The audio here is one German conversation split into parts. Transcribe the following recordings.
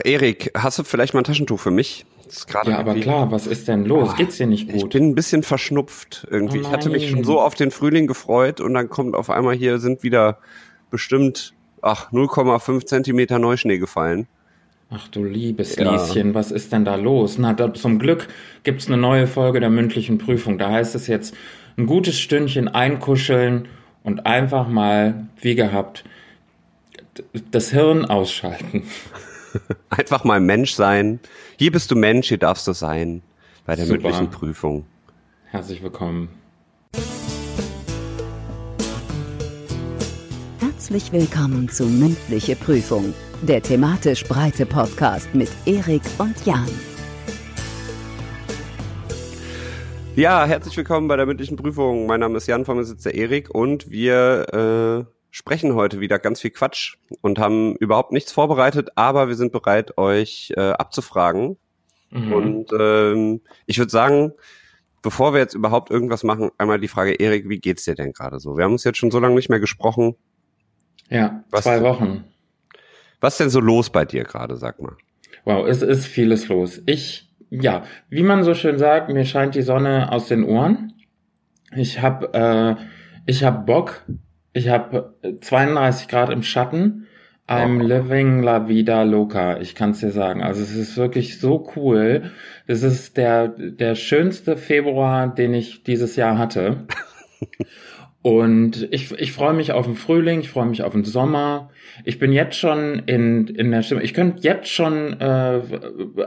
Ach, Erik, hast du vielleicht mal ein Taschentuch für mich? ja, aber klar, was ist denn los? Oh, Geht's dir nicht gut? Ich bin ein bisschen verschnupft irgendwie. Oh ich hatte mich schon so auf den Frühling gefreut und dann kommt auf einmal hier sind wieder bestimmt, ach, 0,5 Zentimeter Neuschnee gefallen. Ach du liebes ja. Lieschen, was ist denn da los? Na, da, zum Glück gibt's eine neue Folge der mündlichen Prüfung. Da heißt es jetzt ein gutes Stündchen einkuscheln und einfach mal, wie gehabt, das Hirn ausschalten. Einfach mal Mensch sein. Hier bist du Mensch, hier darfst du sein. Bei der Super. mündlichen Prüfung. Herzlich willkommen. Herzlich willkommen zu Mündliche Prüfung, der thematisch breite Podcast mit Erik und Jan. Ja, herzlich willkommen bei der mündlichen Prüfung. Mein Name ist Jan, vor mir sitzt der Erik und wir äh, sprechen heute wieder ganz viel Quatsch und haben überhaupt nichts vorbereitet, aber wir sind bereit, euch äh, abzufragen. Mhm. Und ähm, ich würde sagen, bevor wir jetzt überhaupt irgendwas machen, einmal die Frage, Erik, wie geht's dir denn gerade so? Wir haben uns jetzt schon so lange nicht mehr gesprochen. Ja, was, zwei Wochen. Was ist denn so los bei dir gerade, sag mal? Wow, es ist vieles los. Ich, ja, wie man so schön sagt, mir scheint die Sonne aus den Ohren. Ich habe äh, ich hab Bock, ich habe 32 Grad im Schatten. I'm living la vida loca. Ich kann es dir sagen. Also es ist wirklich so cool. Es ist der, der schönste Februar, den ich dieses Jahr hatte. Und ich, ich freue mich auf den Frühling, ich freue mich auf den Sommer. Ich bin jetzt schon in, in der Stimme. Ich könnte jetzt schon äh,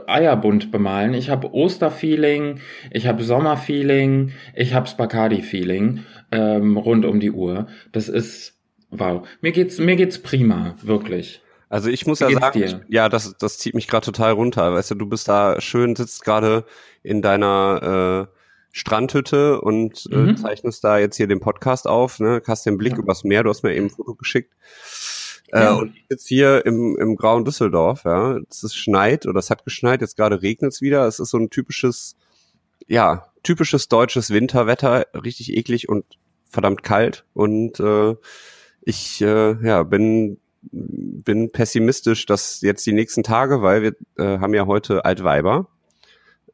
Eierbunt bemalen. Ich habe Osterfeeling, ich habe Sommerfeeling, ich habe Spaccardi-Feeling ähm, rund um die Uhr. Das ist wow. Mir geht's mir geht's prima, wirklich. Also ich muss Wie ja sagen, dir? ja, das das zieht mich gerade total runter. Weißt du, du bist da schön, sitzt gerade in deiner äh, Strandhütte und äh, mhm. zeichnest da jetzt hier den Podcast auf, ne? Hast den Blick ja. übers Meer, du hast mir eben ein Foto geschickt. Äh, ja. und ich sitze hier im, im grauen Düsseldorf, ja. Es ist schneit oder es hat geschneit, jetzt gerade regnet es wieder. Es ist so ein typisches, ja, typisches deutsches Winterwetter, richtig eklig und verdammt kalt. Und äh, ich äh, ja, bin bin pessimistisch, dass jetzt die nächsten Tage, weil wir äh, haben ja heute Altweiber,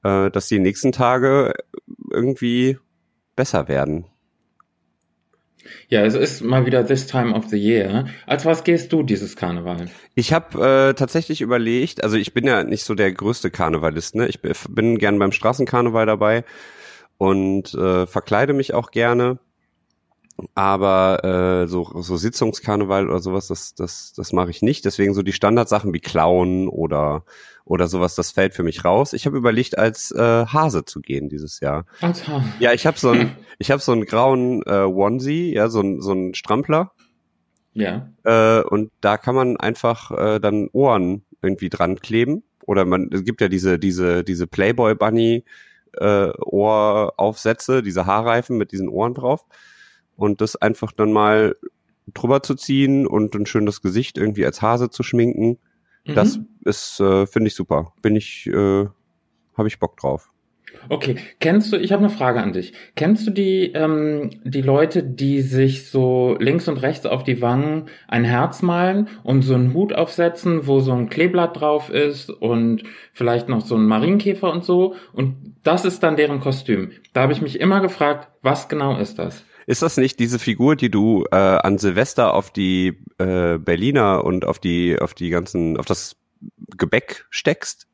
äh, dass die nächsten Tage irgendwie besser werden. Ja, es ist mal wieder this time of the year. Als was gehst du dieses Karneval? Ich habe äh, tatsächlich überlegt, also ich bin ja nicht so der größte Karnevalist, ne? Ich bin gern beim Straßenkarneval dabei und äh, verkleide mich auch gerne. Aber äh, so, so Sitzungskarneval oder sowas, das, das, das mache ich nicht. Deswegen so die Standardsachen wie Klauen oder oder sowas, das fällt für mich raus. Ich habe überlegt, als äh, Hase zu gehen dieses Jahr. Als Hase. Ja, ich habe so ein, ich habe so einen grauen äh, Onesie, ja, so ein so ein Strampler. Ja. Äh, und da kann man einfach äh, dann Ohren irgendwie dran kleben. Oder man, es gibt ja diese diese diese Playboy Bunny äh, Ohraufsätze, diese Haarreifen mit diesen Ohren drauf. Und das einfach dann mal drüber zu ziehen und ein schönes Gesicht irgendwie als Hase zu schminken Mhm. Das ist, äh, finde ich super. Bin ich, äh, habe ich Bock drauf. Okay, kennst du, ich habe eine Frage an dich. Kennst du die, ähm, die Leute, die sich so links und rechts auf die Wangen ein Herz malen und so einen Hut aufsetzen, wo so ein Kleeblatt drauf ist und vielleicht noch so ein Marienkäfer und so? Und das ist dann deren Kostüm. Da habe ich mich immer gefragt, was genau ist das? Ist das nicht diese Figur, die du äh, an Silvester auf die äh, Berliner und auf die, auf die ganzen, auf das Gebäck steckst?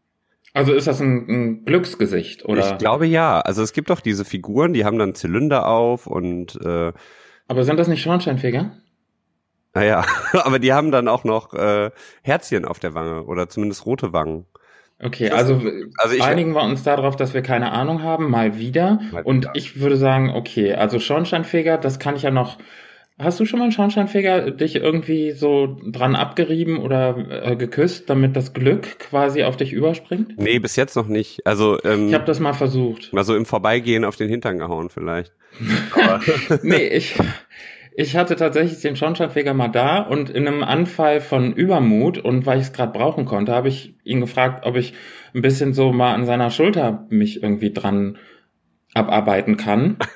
Also ist das ein, ein Glücksgesicht, oder? Ich glaube ja. Also es gibt doch diese Figuren, die haben dann Zylinder auf und äh, Aber sind das nicht Schornsteinfeger? Naja, aber die haben dann auch noch äh, Herzchen auf der Wange oder zumindest rote Wangen. Okay, also, also einigen wir uns darauf, dass wir keine Ahnung haben, mal wieder. Mal und wieder. ich würde sagen, okay, also Schornsteinfeger, das kann ich ja noch. Hast du schon mal einen Schornsteinfeger dich irgendwie so dran abgerieben oder äh, geküsst, damit das Glück quasi auf dich überspringt? Nee, bis jetzt noch nicht. Also ähm, ich habe das mal versucht. Mal so im Vorbeigehen auf den Hintern gehauen vielleicht. nee, ich ich hatte tatsächlich den Schornsteinfeger mal da und in einem Anfall von Übermut und weil ich es gerade brauchen konnte, habe ich ihn gefragt, ob ich ein bisschen so mal an seiner Schulter mich irgendwie dran abarbeiten kann.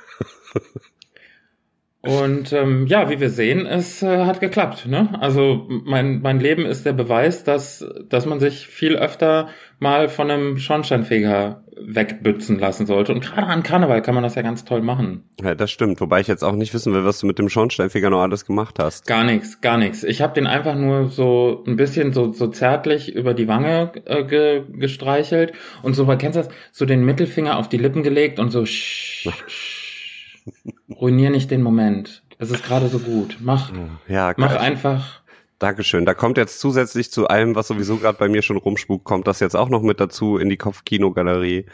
Und ähm, ja, wie wir sehen, es äh, hat geklappt. Ne? Also mein, mein Leben ist der Beweis, dass, dass man sich viel öfter mal von einem Schornsteinfeger wegbützen lassen sollte. Und gerade an Karneval kann man das ja ganz toll machen. Ja, das stimmt. Wobei ich jetzt auch nicht wissen will, was du mit dem Schornsteinfeger noch alles gemacht hast. Gar nichts, gar nichts. Ich habe den einfach nur so ein bisschen so, so zärtlich über die Wange äh, ge, gestreichelt und so, kennst du das? So den Mittelfinger auf die Lippen gelegt und so. Sch, sch, Ruinier nicht den Moment. Es ist gerade so gut. Mach, ja, mach einfach. Dankeschön. Da kommt jetzt zusätzlich zu allem, was sowieso gerade bei mir schon rumspukt, kommt das jetzt auch noch mit dazu in die Kopfkinogalerie.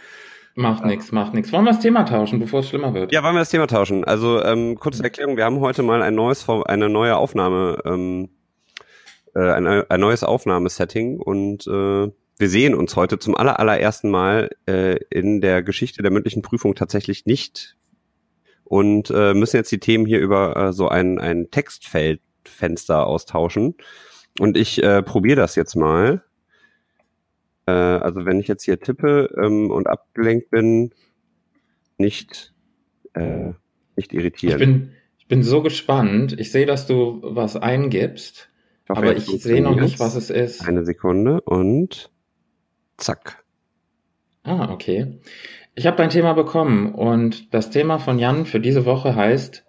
Macht ja. nix, macht nix. Wollen wir das Thema tauschen, bevor es schlimmer wird? Ja, wollen wir das Thema tauschen. Also ähm, kurze Erklärung, wir haben heute mal ein neues, eine neue Aufnahme, ähm, äh, ein, ein neues Aufnahmesetting und äh, wir sehen uns heute zum aller, allerersten Mal äh, in der Geschichte der mündlichen Prüfung tatsächlich nicht und äh, müssen jetzt die Themen hier über äh, so ein, ein Textfeldfenster austauschen. Und ich äh, probiere das jetzt mal. Äh, also wenn ich jetzt hier tippe ähm, und abgelenkt bin, nicht, äh, nicht irritieren. Ich bin, ich bin so gespannt. Ich sehe, dass du was eingibst, ich hoffe, aber ich sehe noch nicht, was es ist. Eine Sekunde und zack. Ah, okay. Ich habe dein Thema bekommen und das Thema von Jan für diese Woche heißt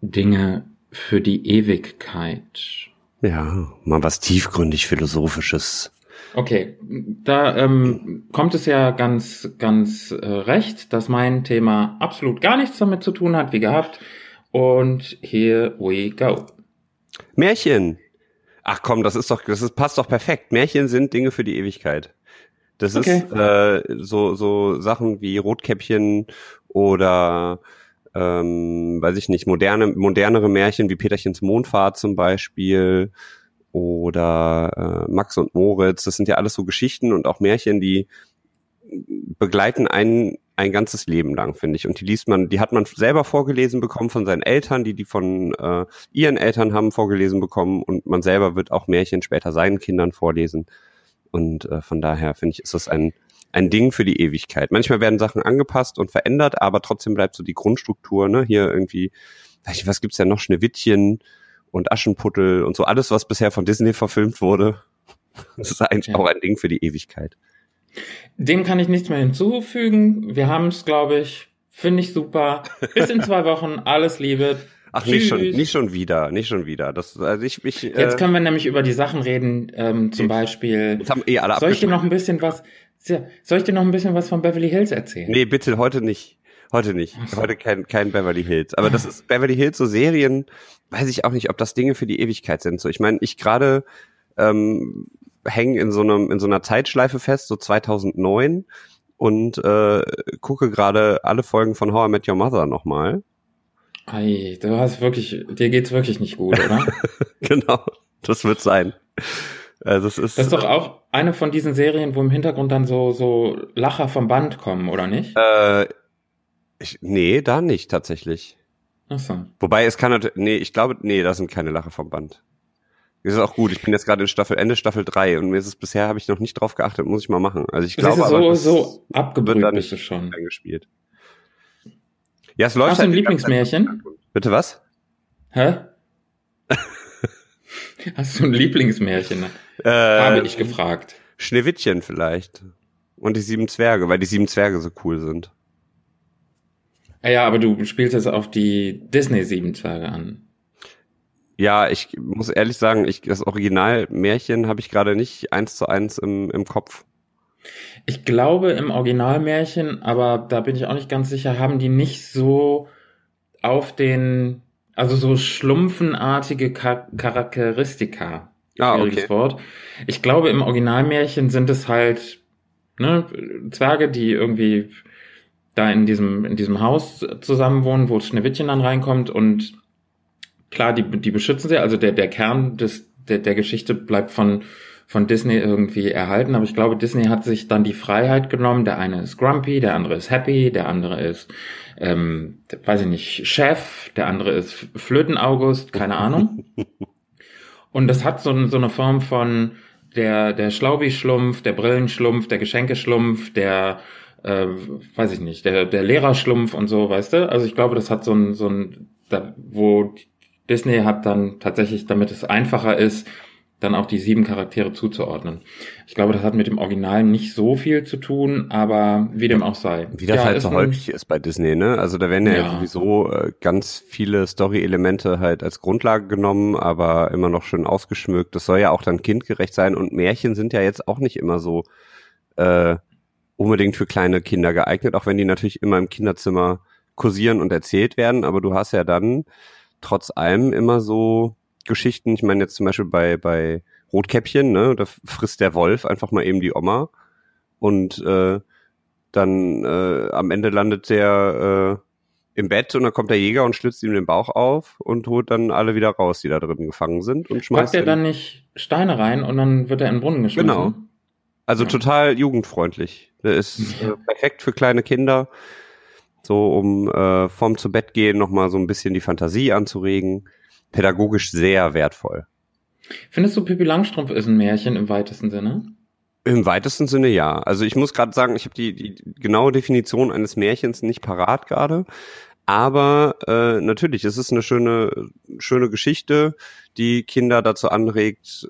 Dinge für die Ewigkeit. Ja, mal was tiefgründig philosophisches. Okay, da ähm, kommt es ja ganz, ganz äh, recht, dass mein Thema absolut gar nichts damit zu tun hat, wie gehabt. Und here we go. Märchen. Ach komm, das ist doch, das ist, passt doch perfekt. Märchen sind Dinge für die Ewigkeit. Das okay. ist äh, so, so Sachen wie Rotkäppchen oder ähm, weiß ich nicht, moderne, modernere Märchen wie Peterchens Mondfahrt zum Beispiel oder äh, Max und Moritz. Das sind ja alles so Geschichten und auch Märchen, die begleiten einen ein ganzes Leben lang, finde ich. Und die liest man, die hat man selber vorgelesen bekommen von seinen Eltern, die die von äh, ihren Eltern haben vorgelesen bekommen und man selber wird auch Märchen später seinen Kindern vorlesen. Und äh, von daher finde ich, ist das ein, ein Ding für die Ewigkeit. Manchmal werden Sachen angepasst und verändert, aber trotzdem bleibt so die Grundstruktur, ne? Hier irgendwie, was gibt's denn noch? Schneewittchen und Aschenputtel und so alles, was bisher von Disney verfilmt wurde. Das ist eigentlich ja. auch ein Ding für die Ewigkeit. Dem kann ich nichts mehr hinzufügen. Wir haben es, glaube ich, finde ich super. Bis in zwei Wochen. Alles Liebe. Ach, nicht schon, nicht schon wieder, nicht schon wieder. Das, also ich, ich, Jetzt äh, können wir nämlich über die Sachen reden, ähm, zum Beispiel. Jetzt haben eh alle soll ich dir noch ein bisschen was, soll ich dir noch ein bisschen was von Beverly Hills erzählen? Nee, bitte, heute nicht. Heute nicht. Heute kein, kein Beverly Hills. Aber das ist Beverly Hills, so Serien, weiß ich auch nicht, ob das Dinge für die Ewigkeit sind. So, ich meine, ich gerade ähm, hänge in so einem, in so einer Zeitschleife fest, so 2009 und äh, gucke gerade alle Folgen von How I Met Your Mother nochmal. Ei, du hast wirklich, dir geht's wirklich nicht gut, oder? genau, das wird sein. Also es ist, das ist doch auch eine von diesen Serien, wo im Hintergrund dann so, so Lacher vom Band kommen, oder nicht? Äh, ich, nee, da nicht tatsächlich. Ach so. Wobei es kann natürlich, nee, ich glaube, nee, da sind keine Lacher vom Band. Das ist auch gut. Ich bin jetzt gerade in Staffel Ende Staffel 3 und mir ist es bisher habe ich noch nicht drauf geachtet, muss ich mal machen. Also ich glaube, so, aber so abgebrüht bist du schon eingespielt. Ja, es läuft Hast du ein halt Lieblingsmärchen? Bitte was? Hä? Hast du ein Lieblingsmärchen? Äh, Habe ich gefragt. Schneewittchen vielleicht. Und die sieben Zwerge, weil die sieben Zwerge so cool sind. Ah ja, aber du spielst jetzt auf die Disney sieben Zwerge an. Ja, ich muss ehrlich sagen, ich, das Original-Märchen habe ich gerade nicht eins zu eins im, im Kopf. Ich glaube im Originalmärchen, aber da bin ich auch nicht ganz sicher, haben die nicht so auf den, also so schlumpfenartige Char Charakteristika. Ah, okay. Wort. Ich glaube im Originalmärchen sind es halt ne, Zwerge, die irgendwie da in diesem, in diesem Haus zusammenwohnen, wo Schneewittchen dann reinkommt und klar, die, die beschützen sie, also der, der Kern des, der, der Geschichte bleibt von von Disney irgendwie erhalten, aber ich glaube, Disney hat sich dann die Freiheit genommen. Der eine ist Grumpy, der andere ist Happy, der andere ist, ähm, weiß ich nicht, Chef, der andere ist Flöten-August, keine Ahnung. Und das hat so, so eine Form von der, der Schlaubi-Schlumpf, der Brillenschlumpf, der Geschenkeschlumpf, der äh, weiß ich nicht, der, der Lehrerschlumpf und so, weißt du? Also ich glaube, das hat so ein, so ein, da, wo Disney hat dann tatsächlich, damit es einfacher ist, dann auch die sieben Charaktere zuzuordnen. Ich glaube, das hat mit dem Original nicht so viel zu tun, aber wie dem auch sei. Wie das ja, halt so häufig ist bei Disney, ne? Also da werden ja, ja. sowieso äh, ganz viele Story-Elemente halt als Grundlage genommen, aber immer noch schön ausgeschmückt. Das soll ja auch dann kindgerecht sein und Märchen sind ja jetzt auch nicht immer so äh, unbedingt für kleine Kinder geeignet, auch wenn die natürlich immer im Kinderzimmer kursieren und erzählt werden, aber du hast ja dann trotz allem immer so Geschichten. Ich meine jetzt zum Beispiel bei, bei Rotkäppchen, ne, da frisst der Wolf einfach mal eben die Oma und äh, dann äh, am Ende landet der äh, im Bett und dann kommt der Jäger und schlitzt ihm den Bauch auf und holt dann alle wieder raus, die da drin gefangen sind und schmeißt. Packt er dann nicht Steine rein und dann wird er in den Brunnen geschmissen? Genau. Also ja. total jugendfreundlich. Der ist äh, perfekt für kleine Kinder, so um äh, vorm zu Bett gehen nochmal so ein bisschen die Fantasie anzuregen pädagogisch sehr wertvoll. Findest du Pippi Langstrumpf ist ein Märchen im weitesten Sinne? Im weitesten Sinne ja. Also ich muss gerade sagen, ich habe die, die genaue Definition eines Märchens nicht parat gerade. Aber äh, natürlich, es ist eine schöne, schöne Geschichte, die Kinder dazu anregt,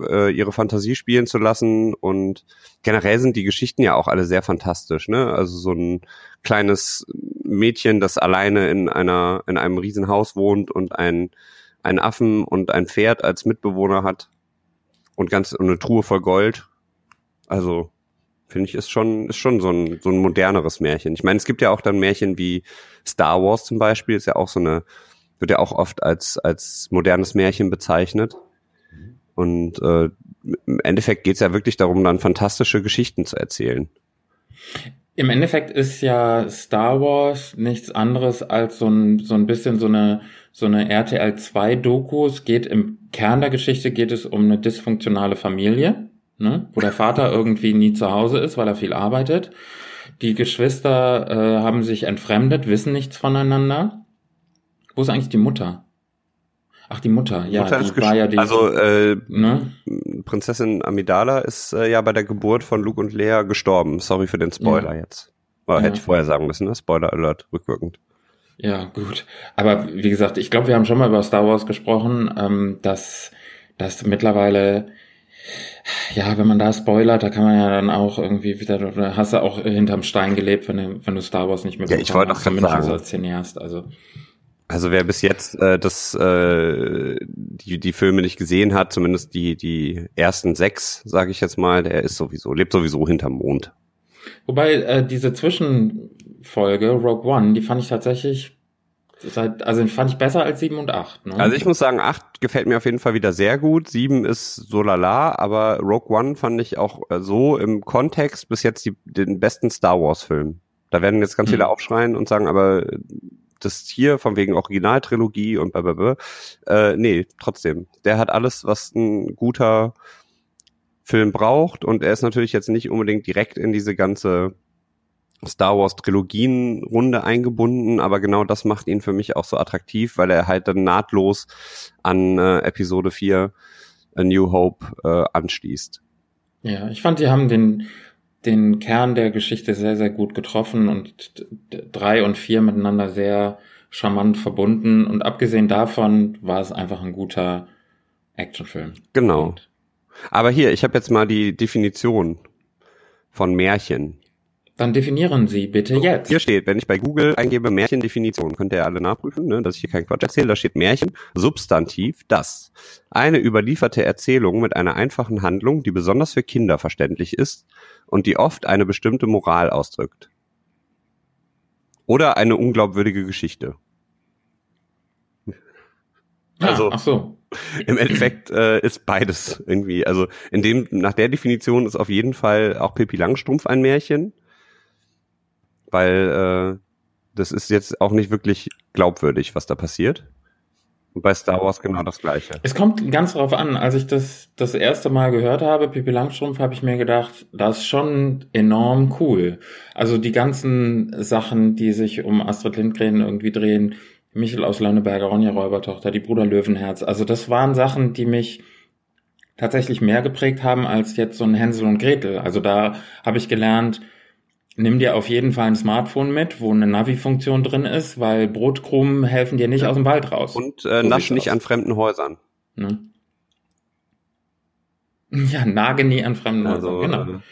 äh, ihre Fantasie spielen zu lassen. Und generell sind die Geschichten ja auch alle sehr fantastisch. Ne? Also so ein kleines Mädchen, das alleine in einer in einem Riesenhaus wohnt und ein einen Affen und ein Pferd als Mitbewohner hat und ganz und eine Truhe voll Gold. Also finde ich ist schon ist schon so ein so ein moderneres Märchen. Ich meine, es gibt ja auch dann Märchen wie Star Wars zum Beispiel, ist ja auch so eine wird ja auch oft als als modernes Märchen bezeichnet. Und äh, im Endeffekt geht es ja wirklich darum, dann fantastische Geschichten zu erzählen. Im Endeffekt ist ja Star Wars nichts anderes als so ein, so ein bisschen so eine, so eine RTL 2 Doku. Es geht im Kern der Geschichte geht es um eine dysfunktionale Familie, ne? wo der Vater irgendwie nie zu Hause ist, weil er viel arbeitet. Die Geschwister äh, haben sich entfremdet, wissen nichts voneinander. Wo ist eigentlich die Mutter? Ach, die Mutter, ja, Mutter die war ja die. Also äh, ne? Prinzessin Amidala ist äh, ja bei der Geburt von Luke und Lea gestorben. Sorry für den Spoiler ja. jetzt. Oder ja. hätte ich vorher sagen müssen, ne? Spoiler Alert, rückwirkend. Ja, gut. Aber wie gesagt, ich glaube, wir haben schon mal über Star Wars gesprochen, ähm, dass, dass mittlerweile, ja, wenn man da spoilert, da kann man ja dann auch irgendwie wieder, oder hast du auch hinterm Stein gelebt, wenn du, wenn du Star Wars nicht mehr Ja, ich wollte auch sagen. als Cineast, also. Also wer bis jetzt äh, das, äh, die, die Filme nicht gesehen hat, zumindest die, die ersten sechs, sage ich jetzt mal, der ist sowieso, lebt sowieso hinterm Mond. Wobei äh, diese Zwischenfolge, Rogue One, die fand ich tatsächlich, also fand ich besser als sieben und acht. Ne? Also ich muss sagen, acht gefällt mir auf jeden Fall wieder sehr gut. Sieben ist so lala, aber Rogue One fand ich auch äh, so im Kontext bis jetzt die, den besten Star Wars Film. Da werden jetzt ganz viele aufschreien und sagen, aber das hier von wegen Originaltrilogie und blablabla. Äh, nee, trotzdem. Der hat alles, was ein guter Film braucht und er ist natürlich jetzt nicht unbedingt direkt in diese ganze Star Wars Trilogien Runde eingebunden, aber genau das macht ihn für mich auch so attraktiv, weil er halt dann nahtlos an äh, Episode 4 A New Hope äh, anschließt. Ja, ich fand, die haben den den Kern der Geschichte sehr, sehr gut getroffen und drei und vier miteinander sehr charmant verbunden. Und abgesehen davon war es einfach ein guter Actionfilm. Genau. Aber hier, ich habe jetzt mal die Definition von Märchen. Dann definieren Sie bitte jetzt. Hier steht, wenn ich bei Google eingebe Märchendefinition, könnt ihr alle nachprüfen, ne, dass ich hier keinen Quatsch erzähle. Da steht Märchen, Substantiv, das. Eine überlieferte Erzählung mit einer einfachen Handlung, die besonders für Kinder verständlich ist und die oft eine bestimmte Moral ausdrückt. Oder eine unglaubwürdige Geschichte. Ah, also, ach so. Im Endeffekt äh, ist beides irgendwie. Also in dem, nach der Definition ist auf jeden Fall auch Pippi Langstrumpf ein Märchen weil äh, das ist jetzt auch nicht wirklich glaubwürdig, was da passiert. Und bei Star Wars genau das Gleiche. Es kommt ganz drauf an. Als ich das das erste Mal gehört habe, Pippi Langstrumpf, habe ich mir gedacht, das ist schon enorm cool. Also die ganzen Sachen, die sich um Astrid Lindgren irgendwie drehen, Michel aus Lönneberger, Ronja Räubertochter, die Bruder Löwenherz. Also das waren Sachen, die mich tatsächlich mehr geprägt haben als jetzt so ein Hänsel und Gretel. Also da habe ich gelernt, nimm dir auf jeden Fall ein Smartphone mit, wo eine Navi-Funktion drin ist, weil Brotkrumen helfen dir nicht ja. aus dem Wald raus. Und äh, so nasch nicht aus. an fremden Häusern. Ne? Ja, nage nie an fremden also, Häusern,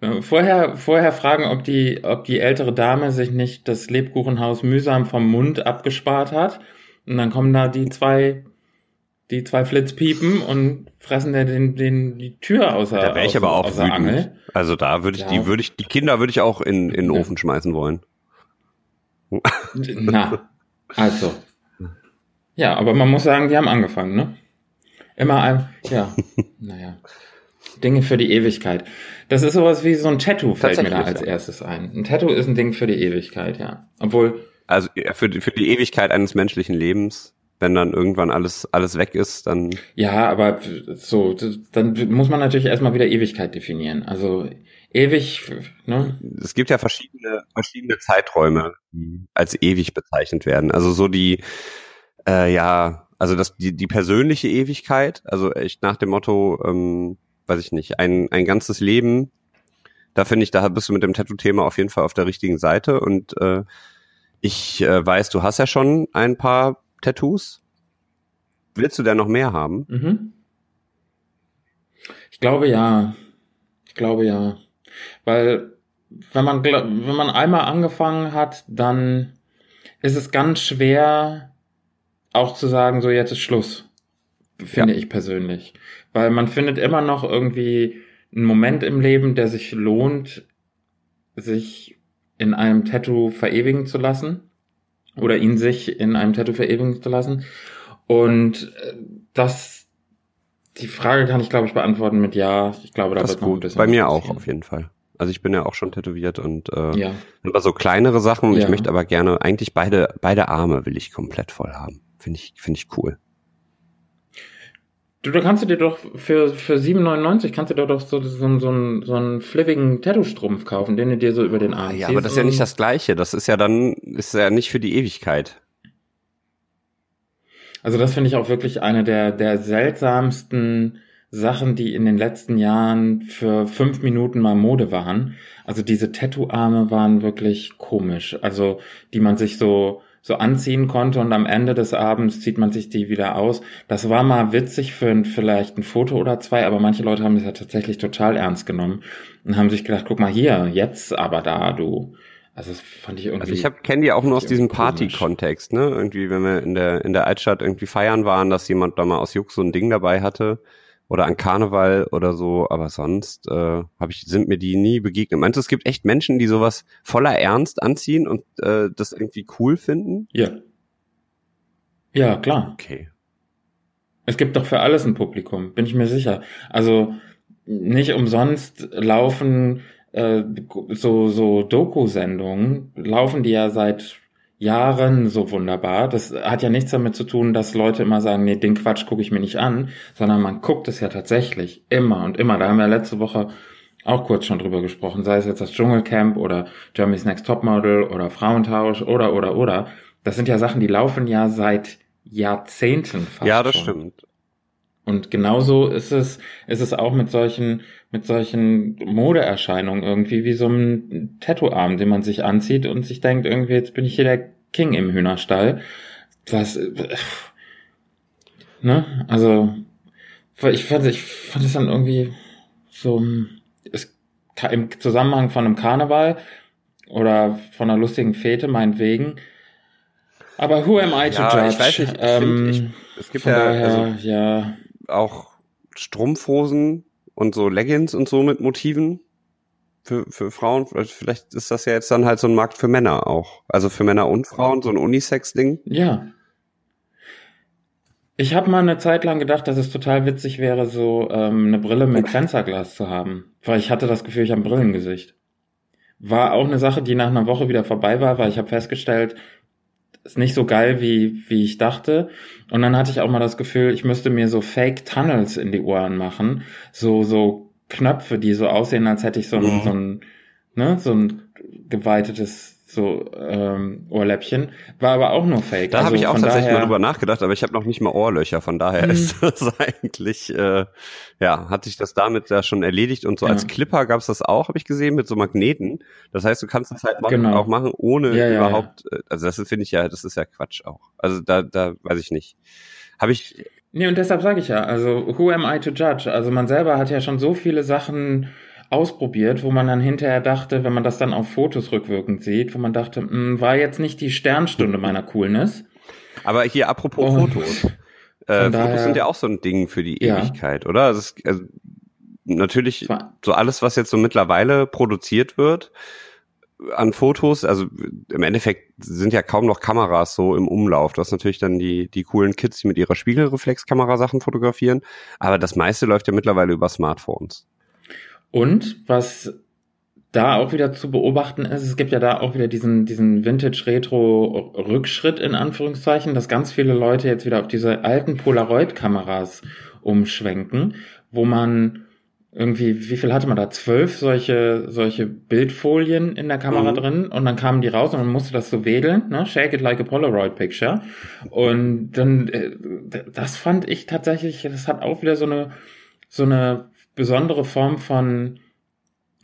genau. Äh, vorher, vorher fragen, ob die, ob die ältere Dame sich nicht das Lebkuchenhaus mühsam vom Mund abgespart hat. Und dann kommen da die zwei die zwei Flitzpiepen und fressen der den, den, die Tür außer, da wäre ich aber auch wütend. Angel. Also da würde ich, ja. die würde ich, die Kinder würde ich auch in, in den Ofen schmeißen wollen. Na, also. Ja, aber man muss sagen, die haben angefangen, ne? Immer ein, ja, naja. Dinge für die Ewigkeit. Das ist sowas wie so ein Tattoo, fällt mir da als ja. erstes ein. Ein Tattoo ist ein Ding für die Ewigkeit, ja. Obwohl. Also für, für die Ewigkeit eines menschlichen Lebens wenn dann irgendwann alles, alles weg ist, dann. Ja, aber so, dann muss man natürlich erstmal wieder Ewigkeit definieren. Also ewig, ne? Es gibt ja verschiedene, verschiedene Zeiträume, die als ewig bezeichnet werden. Also so die, äh, ja, also das, die, die persönliche Ewigkeit, also echt nach dem Motto, ähm, weiß ich nicht, ein, ein ganzes Leben, da finde ich, da bist du mit dem Tattoo-Thema auf jeden Fall auf der richtigen Seite und äh, ich äh, weiß, du hast ja schon ein paar Tattoos? Willst du da noch mehr haben? Mhm. Ich glaube ja. Ich glaube ja. Weil wenn man, wenn man einmal angefangen hat, dann ist es ganz schwer, auch zu sagen, so jetzt ist Schluss. Finde ja. ich persönlich. Weil man findet immer noch irgendwie einen Moment im Leben, der sich lohnt, sich in einem Tattoo verewigen zu lassen oder ihn sich in einem Tattoo verewigen zu lassen. Und äh, das, die Frage kann ich, glaube ich, beantworten mit Ja. Ich glaube, da das wird noch gut. ein bisschen. Bei mir auch, auf jeden Fall. Also ich bin ja auch schon tätowiert und äh, ja. aber so kleinere Sachen. Ja. Ich möchte aber gerne eigentlich beide beide Arme will ich komplett voll haben. Finde ich finde ich cool. Du, da kannst du dir doch für, für 7,99 kannst du dir doch so, so, so, so einen, so einen flippigen Tattoo-Strumpf kaufen, den du dir so über den Arm ah, Ja, aber das ist ja nicht das Gleiche. Das ist ja dann, ist ja nicht für die Ewigkeit. Also das finde ich auch wirklich eine der, der seltsamsten Sachen, die in den letzten Jahren für fünf Minuten mal Mode waren. Also diese Tattoo-Arme waren wirklich komisch. Also die man sich so so anziehen konnte und am Ende des Abends zieht man sich die wieder aus. Das war mal witzig für ein, vielleicht ein Foto oder zwei, aber manche Leute haben das ja tatsächlich total ernst genommen und haben sich gedacht, guck mal hier, jetzt aber da, du. Also das fand ich irgendwie. Also ich kenne die auch nur aus diesem Party-Kontext, ne? Irgendwie, wenn wir in der in der Altstadt irgendwie feiern waren, dass jemand da mal aus Jux so ein Ding dabei hatte oder an Karneval oder so, aber sonst äh, hab ich, sind mir die nie begegnet. Meinst du, es gibt echt Menschen, die sowas voller Ernst anziehen und äh, das irgendwie cool finden? Ja. Ja, klar. Okay. Es gibt doch für alles ein Publikum, bin ich mir sicher. Also nicht umsonst laufen äh, so, so Doku-Sendungen, laufen die ja seit Jahren so wunderbar. Das hat ja nichts damit zu tun, dass Leute immer sagen, nee, den Quatsch gucke ich mir nicht an, sondern man guckt es ja tatsächlich immer und immer. Da haben wir letzte Woche auch kurz schon drüber gesprochen, sei es jetzt das Dschungelcamp oder Germany's Next Topmodel oder Frauentausch oder oder oder. Das sind ja Sachen, die laufen ja seit Jahrzehnten fast. Ja, das schon. stimmt. Und genauso ist es, ist es auch mit solchen, mit solchen Modeerscheinungen irgendwie wie so ein Tattooarm, den man sich anzieht und sich denkt, irgendwie, jetzt bin ich hier der King im Hühnerstall. Was, ne, also, ich fand, ich fand es dann irgendwie so, es, im Zusammenhang von einem Karneval oder von einer lustigen Fete, meinetwegen. Aber who am I to ja, judge? Ich weiß nicht, ähm, ich, es gibt ja, daher, also, ja auch Strumpfhosen und so Leggings und so mit Motiven für, für Frauen. Vielleicht ist das ja jetzt dann halt so ein Markt für Männer auch. Also für Männer und Frauen, so ein Unisex-Ding. Ja. Ich habe mal eine Zeit lang gedacht, dass es total witzig wäre, so ähm, eine Brille mit Fensterglas zu haben. Weil ich hatte das Gefühl, ich habe ein Brillengesicht. War auch eine Sache, die nach einer Woche wieder vorbei war, weil ich habe festgestellt, ist nicht so geil, wie, wie ich dachte. Und dann hatte ich auch mal das Gefühl, ich müsste mir so Fake Tunnels in die Ohren machen. So, so Knöpfe, die so aussehen, als hätte ich so ein, mhm. so ein, ne, so ein geweitetes so ähm, Ohrläppchen, war aber auch nur Fake. Da also habe ich auch tatsächlich daher, mal drüber nachgedacht, aber ich habe noch nicht mal Ohrlöcher, von daher mhm. ist das eigentlich, äh, ja, hat sich das damit da schon erledigt und so ja. als Clipper gab's das auch, habe ich gesehen, mit so Magneten. Das heißt, du kannst das halt machen, genau. auch machen, ohne ja, überhaupt, ja, also das finde ich ja, das ist ja Quatsch auch. Also da, da weiß ich nicht. Habe ich. Nee, und deshalb sage ich ja, also who am I to judge? Also man selber hat ja schon so viele Sachen ausprobiert, wo man dann hinterher dachte, wenn man das dann auf Fotos rückwirkend sieht, wo man dachte, mh, hm, war jetzt nicht die Sternstunde meiner Coolness. Aber hier apropos Und Fotos. Äh, daher, Fotos sind ja auch so ein Ding für die Ewigkeit, ja. oder? Es, also natürlich so alles, was jetzt so mittlerweile produziert wird an Fotos, also im Endeffekt sind ja kaum noch Kameras so im Umlauf. Du hast natürlich dann die, die coolen Kids, die mit ihrer Spiegelreflexkamera Sachen fotografieren, aber das meiste läuft ja mittlerweile über Smartphones. Und was da auch wieder zu beobachten ist, es gibt ja da auch wieder diesen, diesen Vintage-Retro-Rückschritt in Anführungszeichen, dass ganz viele Leute jetzt wieder auf diese alten Polaroid-Kameras umschwenken, wo man irgendwie, wie viel hatte man da? Zwölf solche, solche Bildfolien in der Kamera mhm. drin und dann kamen die raus und man musste das so wedeln, ne? Shake it like a Polaroid picture. Und dann, äh, das fand ich tatsächlich, das hat auch wieder so eine, so eine besondere Form von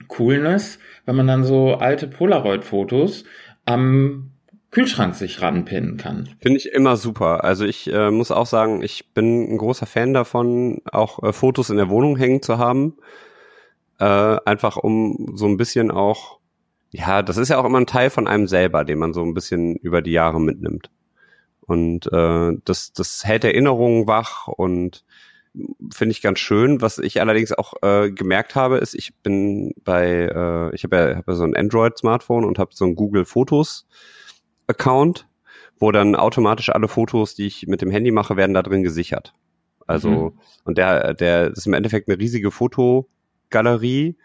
Coolness, wenn man dann so alte Polaroid-Fotos am Kühlschrank sich ranpinnen kann. Finde ich immer super. Also ich äh, muss auch sagen, ich bin ein großer Fan davon, auch äh, Fotos in der Wohnung hängen zu haben. Äh, einfach um so ein bisschen auch, ja, das ist ja auch immer ein Teil von einem selber, den man so ein bisschen über die Jahre mitnimmt. Und äh, das, das hält Erinnerungen wach und finde ich ganz schön. Was ich allerdings auch äh, gemerkt habe, ist, ich bin bei, äh, ich habe ja, hab ja so ein Android-Smartphone und habe so ein Google Fotos-Account, wo dann automatisch alle Fotos, die ich mit dem Handy mache, werden da drin gesichert. Also, mhm. und der, der ist im Endeffekt eine riesige Fotogalerie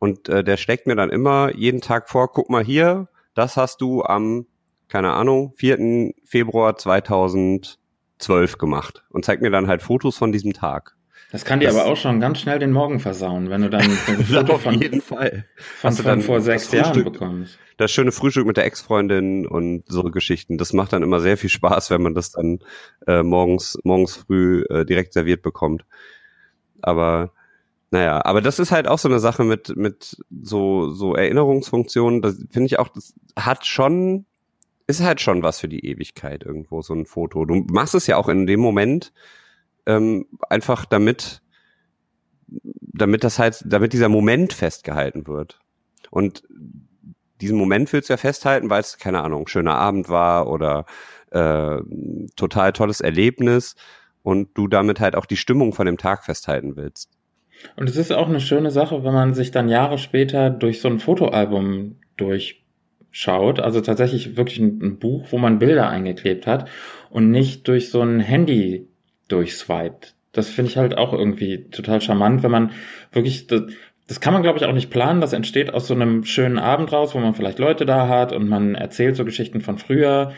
und äh, der schlägt mir dann immer jeden Tag vor, guck mal hier, das hast du am, keine Ahnung, 4. Februar 2000 zwölf gemacht und zeigt mir dann halt Fotos von diesem Tag. Das kann dir das, aber auch schon ganz schnell den Morgen versauen, wenn du dann ein Foto von, jeden Fall. von, du dann vor sechs Jahren bekommst. Das schöne Frühstück mit der Ex-Freundin und so Geschichten. Das macht dann immer sehr viel Spaß, wenn man das dann äh, morgens, morgens früh äh, direkt serviert bekommt. Aber naja, aber das ist halt auch so eine Sache mit, mit so, so Erinnerungsfunktionen. Das finde ich auch, das hat schon ist halt schon was für die Ewigkeit irgendwo, so ein Foto. Du machst es ja auch in dem Moment ähm, einfach damit, damit das halt, damit dieser Moment festgehalten wird. Und diesen Moment willst du ja festhalten, weil es, keine Ahnung, schöner Abend war oder äh, total tolles Erlebnis und du damit halt auch die Stimmung von dem Tag festhalten willst. Und es ist auch eine schöne Sache, wenn man sich dann Jahre später durch so ein Fotoalbum durch schaut, also tatsächlich wirklich ein, ein, Buch, wo man Bilder eingeklebt hat und nicht durch so ein Handy durchswiped. Das finde ich halt auch irgendwie total charmant, wenn man wirklich, das, das kann man glaube ich auch nicht planen, das entsteht aus so einem schönen Abend raus, wo man vielleicht Leute da hat und man erzählt so Geschichten von früher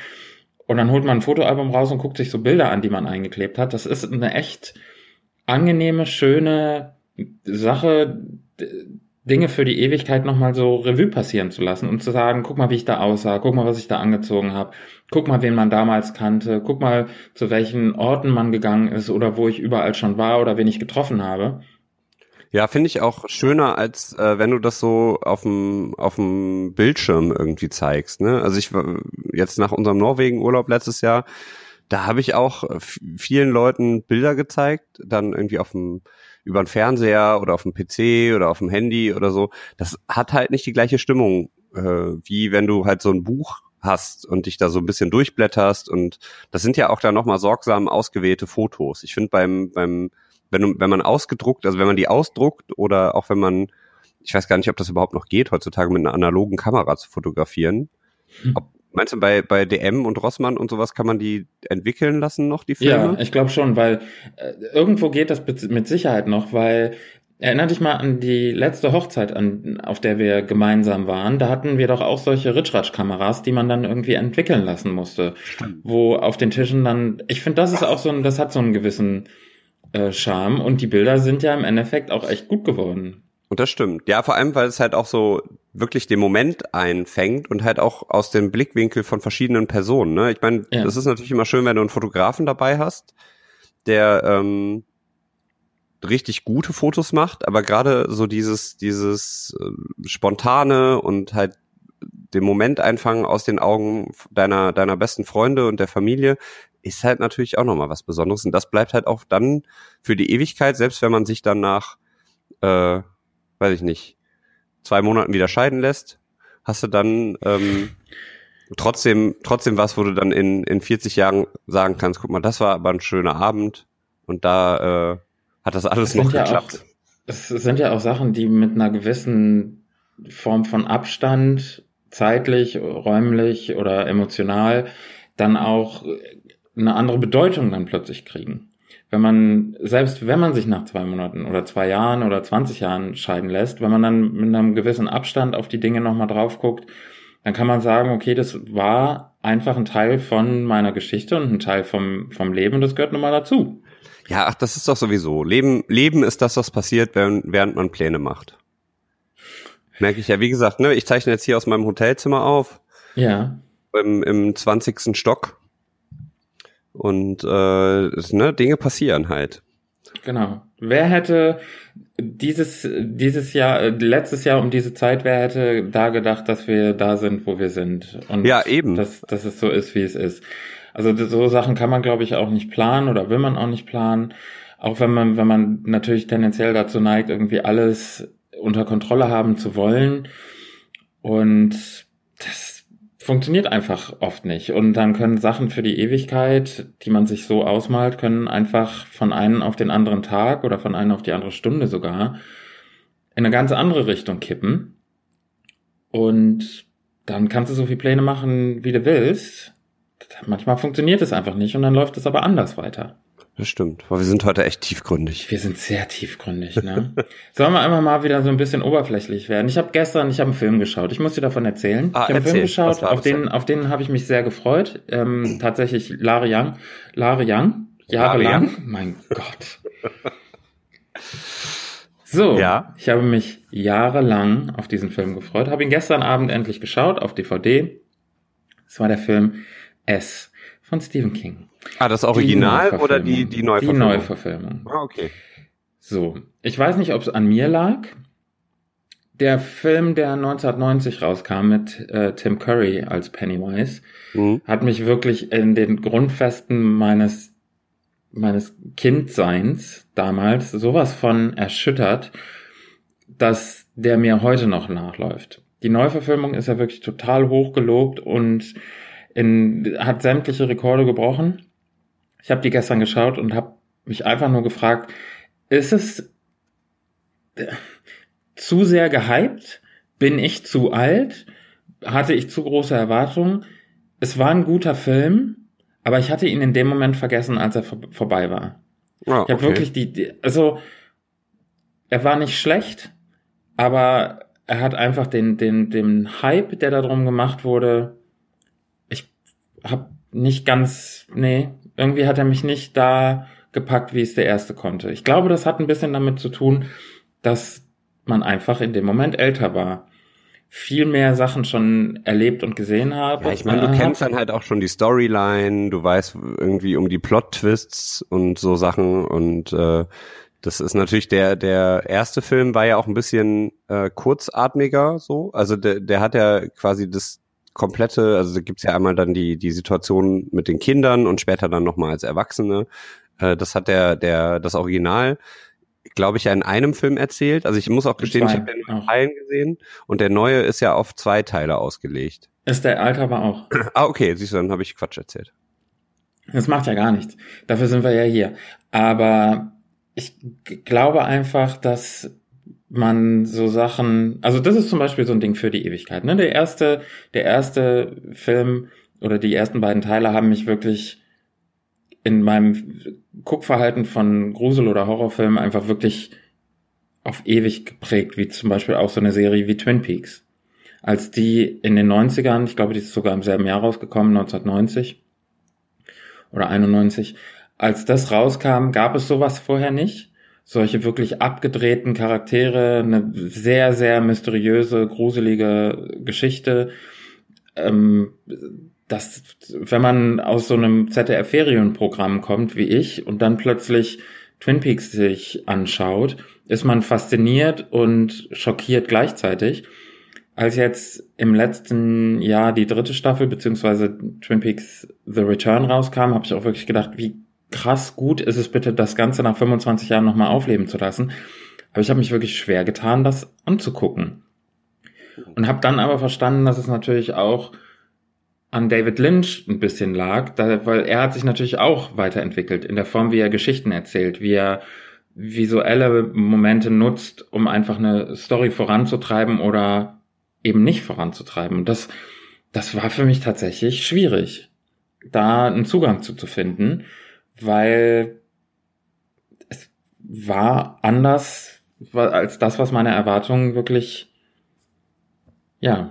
und dann holt man ein Fotoalbum raus und guckt sich so Bilder an, die man eingeklebt hat. Das ist eine echt angenehme, schöne Sache, Dinge für die Ewigkeit nochmal so Revue passieren zu lassen und zu sagen, guck mal, wie ich da aussah, guck mal, was ich da angezogen habe, guck mal, wen man damals kannte, guck mal, zu welchen Orten man gegangen ist oder wo ich überall schon war oder wen ich getroffen habe. Ja, finde ich auch schöner, als äh, wenn du das so auf dem Bildschirm irgendwie zeigst. Ne? Also ich jetzt nach unserem Norwegen-Urlaub letztes Jahr, da habe ich auch vielen Leuten Bilder gezeigt, dann irgendwie auf dem über einen Fernseher oder auf dem PC oder auf dem Handy oder so, das hat halt nicht die gleiche Stimmung, äh, wie wenn du halt so ein Buch hast und dich da so ein bisschen durchblätterst und das sind ja auch da nochmal sorgsam ausgewählte Fotos. Ich finde beim, beim, wenn, wenn man ausgedruckt, also wenn man die ausdruckt oder auch wenn man, ich weiß gar nicht, ob das überhaupt noch geht, heutzutage mit einer analogen Kamera zu fotografieren, hm. ob Meinst du, bei, bei DM und Rossmann und sowas kann man die entwickeln lassen noch, die Filme? Ja, ich glaube schon, weil äh, irgendwo geht das mit Sicherheit noch, weil Erinner dich mal an die letzte Hochzeit, an, auf der wir gemeinsam waren. Da hatten wir doch auch solche Ritschratsch-Kameras, die man dann irgendwie entwickeln lassen musste. Wo auf den Tischen dann, ich finde, das ist auch so ein, das hat so einen gewissen äh, Charme und die Bilder sind ja im Endeffekt auch echt gut geworden. Und das stimmt. Ja, vor allem, weil es halt auch so wirklich den Moment einfängt und halt auch aus dem Blickwinkel von verschiedenen Personen. Ne? Ich meine, ja. das ist natürlich immer schön, wenn du einen Fotografen dabei hast, der ähm, richtig gute Fotos macht, aber gerade so dieses, dieses äh, spontane und halt den Moment einfangen aus den Augen deiner, deiner besten Freunde und der Familie, ist halt natürlich auch nochmal was Besonderes. Und das bleibt halt auch dann für die Ewigkeit, selbst wenn man sich dann nach, äh, weiß ich nicht, zwei Monaten wieder scheiden lässt, hast du dann ähm, trotzdem, trotzdem was, wo du dann in, in 40 Jahren sagen kannst, guck mal, das war aber ein schöner Abend und da äh, hat das alles das noch geklappt. Ja auch, es sind ja auch Sachen, die mit einer gewissen Form von Abstand, zeitlich, räumlich oder emotional, dann auch eine andere Bedeutung dann plötzlich kriegen. Wenn man, selbst wenn man sich nach zwei Monaten oder zwei Jahren oder 20 Jahren scheiden lässt, wenn man dann mit einem gewissen Abstand auf die Dinge nochmal drauf guckt, dann kann man sagen, okay, das war einfach ein Teil von meiner Geschichte und ein Teil vom, vom Leben und das gehört nun mal dazu. Ja, ach, das ist doch sowieso. Leben, Leben ist das, was passiert, während, während man Pläne macht. Merke ich ja, wie gesagt, ne, ich zeichne jetzt hier aus meinem Hotelzimmer auf. Ja. Im, im 20. Stock. Und äh, ne, Dinge passieren halt. Genau. Wer hätte dieses, dieses Jahr, äh, letztes Jahr um diese Zeit, wer hätte da gedacht, dass wir da sind, wo wir sind? Und ja, eben. Dass, dass es so ist, wie es ist. Also so Sachen kann man, glaube ich, auch nicht planen oder will man auch nicht planen. Auch wenn man, wenn man natürlich tendenziell dazu neigt, irgendwie alles unter Kontrolle haben zu wollen. Und das funktioniert einfach oft nicht. Und dann können Sachen für die Ewigkeit, die man sich so ausmalt, können einfach von einem auf den anderen Tag oder von einem auf die andere Stunde sogar in eine ganz andere Richtung kippen. Und dann kannst du so viele Pläne machen, wie du willst manchmal funktioniert es einfach nicht und dann läuft es aber anders weiter. Das stimmt, weil wir sind heute echt tiefgründig. Wir sind sehr tiefgründig, ne? Sollen wir einmal mal wieder so ein bisschen oberflächlich werden? Ich habe gestern, ich habe einen Film geschaut. Ich muss dir davon erzählen. Ah, ich habe einen Film geschaut, auf den, auf den habe ich mich sehr gefreut. Ähm, tatsächlich Lare Young, Lare Young, jahrelang. Mein Gott. So, ja. ich habe mich jahrelang auf diesen Film gefreut. Habe ihn gestern Abend endlich geschaut auf DVD. Es war der Film S von Stephen King. Ah, das Original die oder die, die Neuverfilmung? Die Neuverfilmung. Ah, okay. So, ich weiß nicht, ob es an mir lag. Der Film, der 1990 rauskam mit äh, Tim Curry als Pennywise, mhm. hat mich wirklich in den Grundfesten meines meines Kindseins damals sowas von erschüttert, dass der mir heute noch nachläuft. Die Neuverfilmung ist ja wirklich total hochgelobt und in, hat sämtliche Rekorde gebrochen. Ich habe die gestern geschaut und habe mich einfach nur gefragt, ist es äh, zu sehr gehypt? Bin ich zu alt? Hatte ich zu große Erwartungen? Es war ein guter Film, aber ich hatte ihn in dem Moment vergessen, als er vor vorbei war. Ah, ich habe wirklich die, die, also er war nicht schlecht, aber er hat einfach den, den, den Hype, der darum gemacht wurde, hab nicht ganz, nee, irgendwie hat er mich nicht da gepackt, wie es der erste konnte. Ich glaube, das hat ein bisschen damit zu tun, dass man einfach in dem Moment älter war. Viel mehr Sachen schon erlebt und gesehen habe. Ja, ich meine, du äh, kennst dann halt auch schon die Storyline, du weißt irgendwie um die Plot-Twists und so Sachen und äh, das ist natürlich der der erste Film war ja auch ein bisschen äh, kurzatmiger so, also der der hat ja quasi das komplette, also da gibt's ja einmal dann die, die Situation mit den Kindern und später dann nochmal als Erwachsene. Äh, das hat der, der, das Original, glaube ich, ja in einem Film erzählt. Also ich muss auch gestehen, ich habe den in Teilen gesehen und der neue ist ja auf zwei Teile ausgelegt. Ist der alte aber auch. ah, okay, siehst du, dann habe ich Quatsch erzählt. Das macht ja gar nichts. Dafür sind wir ja hier. Aber ich glaube einfach, dass man so Sachen, also das ist zum Beispiel so ein Ding für die Ewigkeit. Ne? Der erste, der erste Film oder die ersten beiden Teile haben mich wirklich in meinem Guckverhalten von Grusel- oder Horrorfilmen einfach wirklich auf ewig geprägt, wie zum Beispiel auch so eine Serie wie Twin Peaks. Als die in den 90ern, ich glaube, die ist sogar im selben Jahr rausgekommen, 1990 oder 91, als das rauskam, gab es sowas vorher nicht solche wirklich abgedrehten Charaktere, eine sehr, sehr mysteriöse, gruselige Geschichte. Ähm, dass, wenn man aus so einem ZDF-Ferienprogramm kommt wie ich und dann plötzlich Twin Peaks sich anschaut, ist man fasziniert und schockiert gleichzeitig. Als jetzt im letzten Jahr die dritte Staffel beziehungsweise Twin Peaks The Return rauskam, habe ich auch wirklich gedacht, wie krass gut ist es bitte, das Ganze nach 25 Jahren nochmal aufleben zu lassen. Aber ich habe mich wirklich schwer getan, das anzugucken. Und habe dann aber verstanden, dass es natürlich auch an David Lynch ein bisschen lag, da, weil er hat sich natürlich auch weiterentwickelt in der Form, wie er Geschichten erzählt, wie er visuelle Momente nutzt, um einfach eine Story voranzutreiben oder eben nicht voranzutreiben. Und das, das war für mich tatsächlich schwierig, da einen Zugang zu, zu finden weil es war anders als das, was meine Erwartungen wirklich, ja,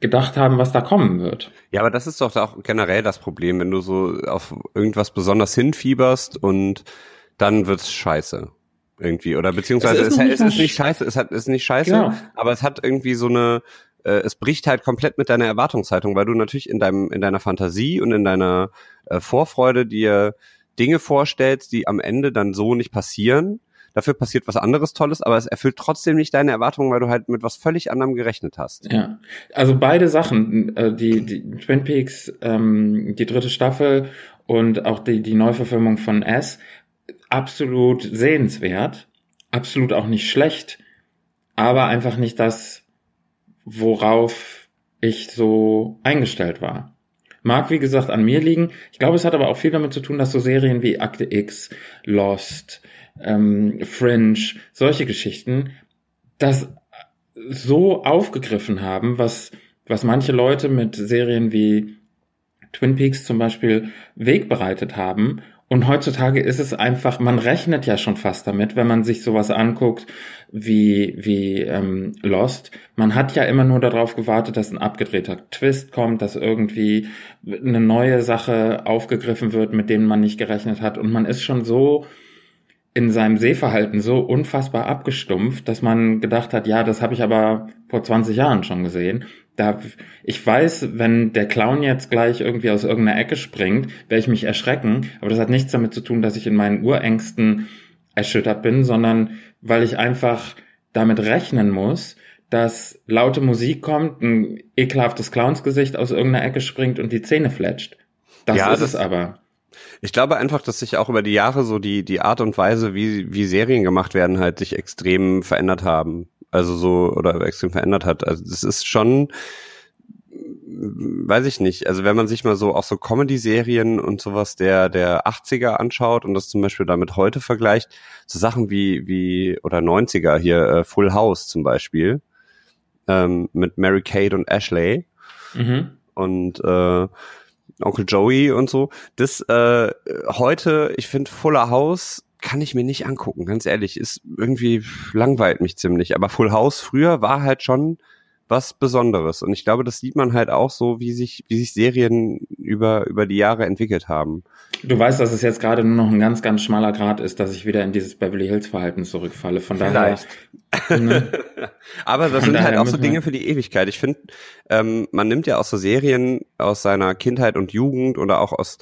gedacht haben, was da kommen wird. Ja, aber das ist doch auch generell das Problem, wenn du so auf irgendwas besonders hinfieberst und dann wird's scheiße. Irgendwie. Oder beziehungsweise es ist, es, es ist nicht scheiße, es hat, es ist nicht scheiße, genau. aber es hat irgendwie so eine, äh, es bricht halt komplett mit deiner Erwartungshaltung, weil du natürlich in deinem, in deiner Fantasie und in deiner äh, Vorfreude dir Dinge vorstellst, die am Ende dann so nicht passieren. Dafür passiert was anderes Tolles, aber es erfüllt trotzdem nicht deine Erwartungen, weil du halt mit was völlig anderem gerechnet hast. Ja, also beide Sachen, äh, die, die Twin Peaks, ähm, die dritte Staffel und auch die, die Neuverfilmung von S, absolut sehenswert, absolut auch nicht schlecht, aber einfach nicht das, worauf ich so eingestellt war. Mag, wie gesagt, an mir liegen. Ich glaube, es hat aber auch viel damit zu tun, dass so Serien wie Akte X, Lost, ähm, Fringe, solche Geschichten, das so aufgegriffen haben, was, was manche Leute mit Serien wie Twin Peaks zum Beispiel wegbereitet haben und heutzutage ist es einfach, man rechnet ja schon fast damit, wenn man sich sowas anguckt wie, wie ähm, Lost. Man hat ja immer nur darauf gewartet, dass ein abgedrehter Twist kommt, dass irgendwie eine neue Sache aufgegriffen wird, mit denen man nicht gerechnet hat. Und man ist schon so in seinem Sehverhalten so unfassbar abgestumpft, dass man gedacht hat, ja, das habe ich aber vor 20 Jahren schon gesehen da, ich weiß, wenn der Clown jetzt gleich irgendwie aus irgendeiner Ecke springt, werde ich mich erschrecken, aber das hat nichts damit zu tun, dass ich in meinen Urängsten erschüttert bin, sondern weil ich einfach damit rechnen muss, dass laute Musik kommt, ein ekelhaftes Clownsgesicht aus irgendeiner Ecke springt und die Zähne fletscht. Das ja, ist das, es aber. Ich glaube einfach, dass sich auch über die Jahre so die, die Art und Weise, wie, wie Serien gemacht werden, halt sich extrem verändert haben. Also so, oder extrem verändert hat. Also das ist schon, weiß ich nicht. Also wenn man sich mal so auch so Comedy-Serien und sowas der, der 80er anschaut und das zum Beispiel damit heute vergleicht, so Sachen wie, wie, oder 90er hier, äh, Full House zum Beispiel, ähm, mit Mary Kate und Ashley. Mhm. Und, äh, Onkel Joey und so. Das äh, heute, ich finde Fuller House kann ich mir nicht angucken, ganz ehrlich. Ist irgendwie langweilt mich ziemlich. Aber Full House früher war halt schon was Besonderes. Und ich glaube, das sieht man halt auch so, wie sich, wie sich Serien über, über die Jahre entwickelt haben. Du weißt, dass es jetzt gerade nur noch ein ganz, ganz schmaler Grad ist, dass ich wieder in dieses Beverly Hills Verhalten zurückfalle. Von daher. Ne? Aber das sind halt auch so Dinge für die Ewigkeit. Ich finde, ähm, man nimmt ja auch so Serien aus seiner Kindheit und Jugend oder auch aus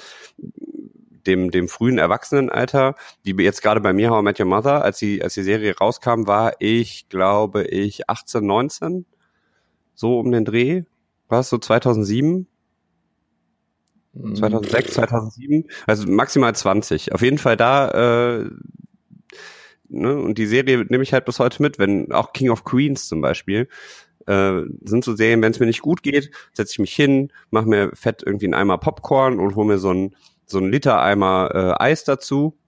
dem, dem frühen Erwachsenenalter, wie jetzt gerade bei mir, How I Met Your Mother, als die, als die Serie rauskam, war ich, glaube ich, 18, 19, so um den Dreh, war es so 2007? 2006, 2007, also maximal 20. Auf jeden Fall da, äh, ne, und die Serie nehme ich halt bis heute mit, wenn auch King of Queens zum Beispiel, äh, sind so Serien, wenn es mir nicht gut geht, setze ich mich hin, mache mir fett irgendwie einen Eimer Popcorn und hole mir so ein so ein Liter Eimer äh, Eis dazu.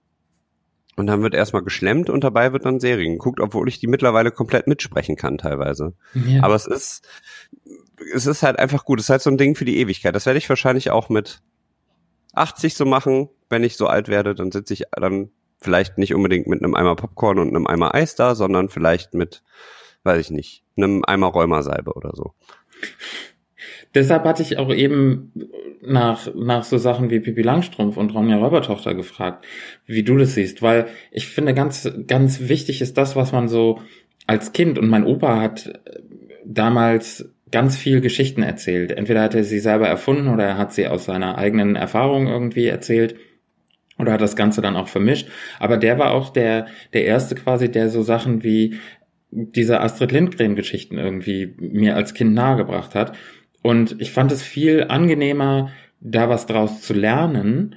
Und dann wird erstmal geschlemmt und dabei wird dann Serien geguckt, obwohl ich die mittlerweile komplett mitsprechen kann teilweise. Ja. Aber es ist, es ist halt einfach gut. Es ist halt so ein Ding für die Ewigkeit. Das werde ich wahrscheinlich auch mit 80 so machen. Wenn ich so alt werde, dann sitze ich dann vielleicht nicht unbedingt mit einem Eimer Popcorn und einem Eimer Eis da, sondern vielleicht mit, weiß ich nicht, einem Eimer Rheumasalbe oder so. Deshalb hatte ich auch eben nach, nach so Sachen wie Pippi Langstrumpf und Ronja Räubertochter gefragt, wie du das siehst, weil ich finde ganz, ganz wichtig ist das, was man so als Kind und mein Opa hat damals ganz viel Geschichten erzählt. Entweder hat er sie selber erfunden oder er hat sie aus seiner eigenen Erfahrung irgendwie erzählt oder hat das Ganze dann auch vermischt. Aber der war auch der, der erste quasi, der so Sachen wie diese Astrid Lindgren-Geschichten irgendwie mir als Kind nahegebracht hat. Und ich fand es viel angenehmer, da was draus zu lernen,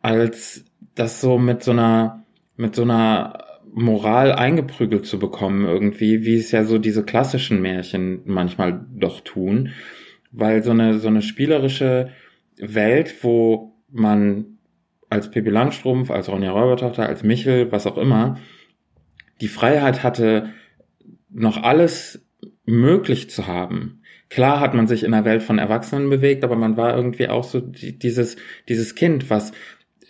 als das so mit so einer, mit so einer Moral eingeprügelt zu bekommen irgendwie, wie es ja so diese klassischen Märchen manchmal doch tun, weil so eine so eine spielerische Welt, wo man als Pippi Langstrumpf, als Ronja Räubertochter, als Michel, was auch immer, die Freiheit hatte, noch alles möglich zu haben. Klar hat man sich in der Welt von Erwachsenen bewegt, aber man war irgendwie auch so dieses, dieses Kind, was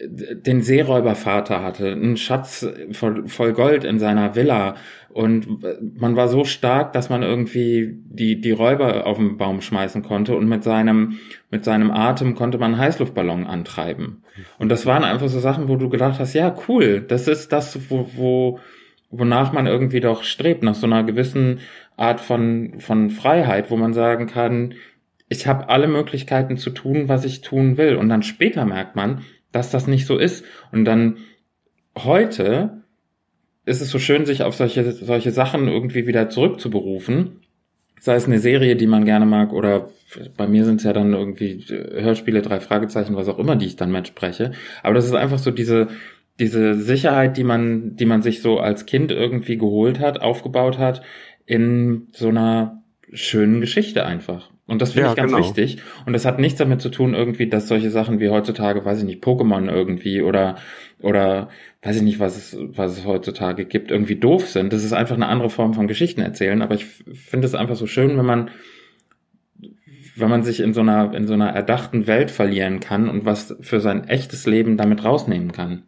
den Seeräubervater hatte, einen Schatz voll, voll Gold in seiner Villa und man war so stark, dass man irgendwie die, die Räuber auf den Baum schmeißen konnte und mit seinem, mit seinem Atem konnte man einen Heißluftballon antreiben. Und das waren einfach so Sachen, wo du gedacht hast, ja, cool, das ist das, wo, wo, wonach man irgendwie doch strebt, nach so einer gewissen Art von, von Freiheit, wo man sagen kann, ich habe alle Möglichkeiten zu tun, was ich tun will. Und dann später merkt man, dass das nicht so ist. Und dann heute ist es so schön, sich auf solche, solche Sachen irgendwie wieder zurückzuberufen. Sei es eine Serie, die man gerne mag, oder bei mir sind es ja dann irgendwie Hörspiele, drei Fragezeichen, was auch immer, die ich dann mitspreche. Aber das ist einfach so diese, diese Sicherheit, die man, die man sich so als Kind irgendwie geholt hat, aufgebaut hat, in so einer schönen Geschichte einfach. Und das finde ja, ich ganz genau. wichtig. Und das hat nichts damit zu tun, irgendwie, dass solche Sachen wie heutzutage, weiß ich nicht, Pokémon irgendwie oder, oder weiß ich nicht, was es, was es heutzutage gibt, irgendwie doof sind. Das ist einfach eine andere Form von Geschichten erzählen. Aber ich finde es einfach so schön, wenn man, wenn man sich in so einer, in so einer erdachten Welt verlieren kann und was für sein echtes Leben damit rausnehmen kann.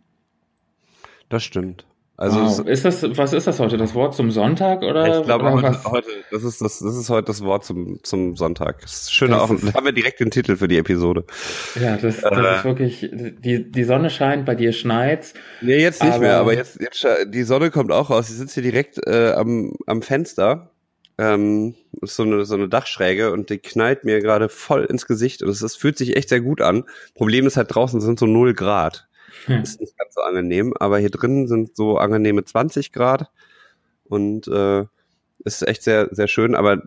Das stimmt. Also wow. ist das, was ist das heute? Das Wort zum Sonntag oder? Ich glaube oder heute, heute, das ist das, das ist heute das Wort zum zum Sonntag. Das ist schön auch. Ist, haben wir direkt den Titel für die Episode. Ja, das, das äh, ist wirklich. Die die Sonne scheint, bei dir schneit's. Nee, jetzt nicht aber, mehr. Aber jetzt jetzt die Sonne kommt auch raus. Ich sitze hier direkt äh, am am Fenster. Ähm, ist so eine so eine Dachschräge und die knallt mir gerade voll ins Gesicht und es, es fühlt sich echt sehr gut an. Problem ist halt draußen sind so null Grad. Hm. Ist nicht ganz so angenehm, aber hier drin sind so angenehme 20 Grad und äh, ist echt sehr, sehr schön, aber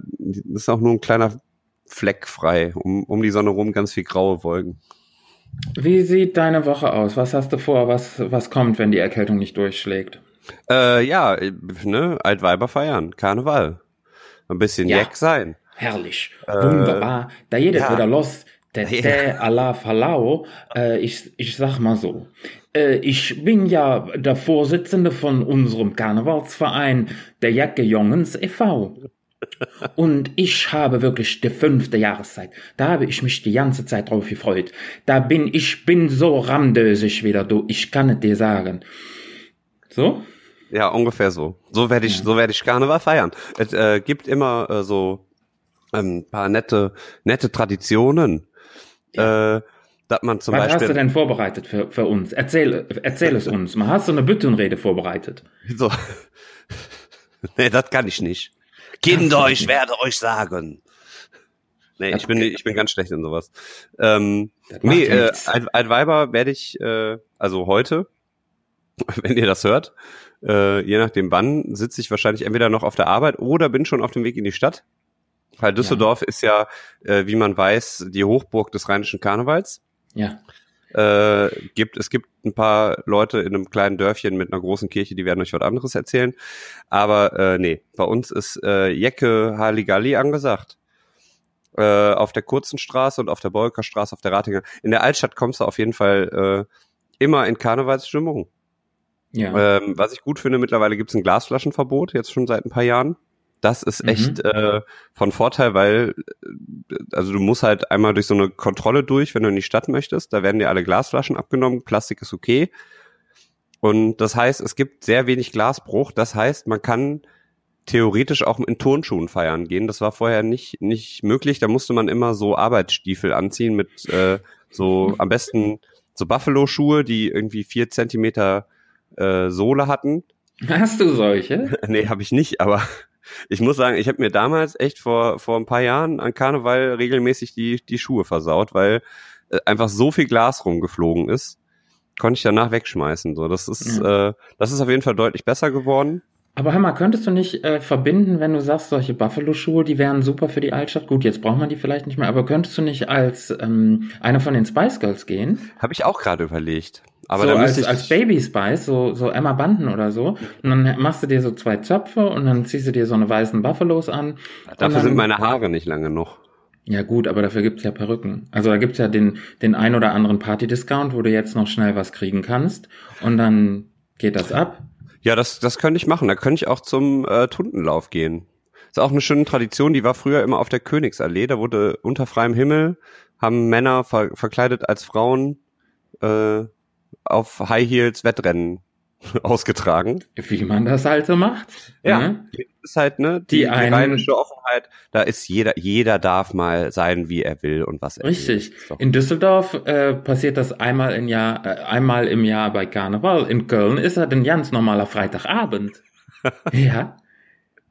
ist auch nur ein kleiner Fleck frei. Um, um die Sonne rum ganz viel graue Wolken. Wie sieht deine Woche aus? Was hast du vor? Was, was kommt, wenn die Erkältung nicht durchschlägt? Äh, ja, ne, Altweiber feiern, Karneval. Ein bisschen ja. Jack sein. Herrlich, äh, wunderbar. Da jedes ja. wieder los. Tete Allah Falau, äh, ich, ich sag mal so. Äh, ich bin ja der Vorsitzende von unserem Karnevalsverein, der Jacke Jungens e.V. Und ich habe wirklich die fünfte Jahreszeit. Da habe ich mich die ganze Zeit drauf gefreut. Da bin ich bin so ramdösig wieder, du. Ich kann es dir sagen. So? Ja, ungefähr so. So werde ich, ja. so werde ich Karneval feiern. Es äh, gibt immer äh, so ein ähm, paar nette, nette Traditionen ja. äh, dass man zum Was Beispiel. hast du denn vorbereitet für, für uns? Erzähl, erzähl es uns. Man hast du eine Büttenrede vorbereitet. So. nee, das kann ich nicht. Kinder, ich werde euch sagen. Nee, ich bin, ich bin ganz schlecht in sowas. Ähm, nee, äh, ein, ein Weiber werde ich, äh, also heute, wenn ihr das hört, äh, je nachdem wann, sitze ich wahrscheinlich entweder noch auf der Arbeit oder bin schon auf dem Weg in die Stadt. Weil Düsseldorf ja. ist ja, äh, wie man weiß, die Hochburg des rheinischen Karnevals. Ja. Äh, gibt, es gibt ein paar Leute in einem kleinen Dörfchen mit einer großen Kirche, die werden euch was anderes erzählen. Aber äh, nee, bei uns ist äh, Jecke Halligalli angesagt. Äh, auf der kurzen Straße und auf der Bolker Straße, auf der Ratinger. In der Altstadt kommst du auf jeden Fall äh, immer in Karnevalsstimmung. Ja. Ähm, was ich gut finde, mittlerweile gibt es ein Glasflaschenverbot, jetzt schon seit ein paar Jahren. Das ist echt mhm. äh, von Vorteil, weil äh, also du musst halt einmal durch so eine Kontrolle durch, wenn du in die Stadt möchtest. Da werden dir alle Glasflaschen abgenommen, Plastik ist okay. Und das heißt, es gibt sehr wenig Glasbruch. Das heißt, man kann theoretisch auch in Turnschuhen feiern gehen. Das war vorher nicht, nicht möglich. Da musste man immer so Arbeitsstiefel anziehen mit äh, so am besten so Buffalo-Schuhe, die irgendwie vier Zentimeter äh, Sohle hatten. Hast du solche? nee, habe ich nicht, aber ich muss sagen, ich habe mir damals echt vor, vor ein paar Jahren an Karneval regelmäßig die, die Schuhe versaut, weil äh, einfach so viel Glas rumgeflogen ist, konnte ich danach wegschmeißen. So, das ist, ja. äh, das ist auf jeden Fall deutlich besser geworden. Aber hör mal, könntest du nicht äh, verbinden, wenn du sagst, solche Buffalo-Schuhe, die wären super für die Altstadt? Gut, jetzt braucht man die vielleicht nicht mehr, aber könntest du nicht als ähm, einer von den Spice Girls gehen? Habe ich auch gerade überlegt. Aber so als, als Baby Spice, so, so Emma Banden oder so. Und dann machst du dir so zwei Zöpfe und dann ziehst du dir so eine weißen Buffalos an. Dafür dann, sind meine Haare nicht lange genug. Ja gut, aber dafür gibt's ja Perücken. Also da gibt's ja den, den ein oder anderen Party-Discount, wo du jetzt noch schnell was kriegen kannst. Und dann geht das ab. Ja, das, das könnte ich machen. Da könnte ich auch zum äh, Tundenlauf gehen. ist auch eine schöne Tradition, die war früher immer auf der Königsallee. Da wurde unter freiem Himmel, haben Männer ver verkleidet als Frauen äh, auf High Heels Wettrennen ausgetragen. Wie man das halt so macht. Ja, ne? ist halt ne die, die, die rheinische Offenheit. Da ist jeder, jeder darf mal sein, wie er will und was er Richtig. will. Richtig. In Düsseldorf äh, passiert das einmal im Jahr, äh, einmal im Jahr bei Karneval. In Köln ist das ein ganz normaler Freitagabend. ja.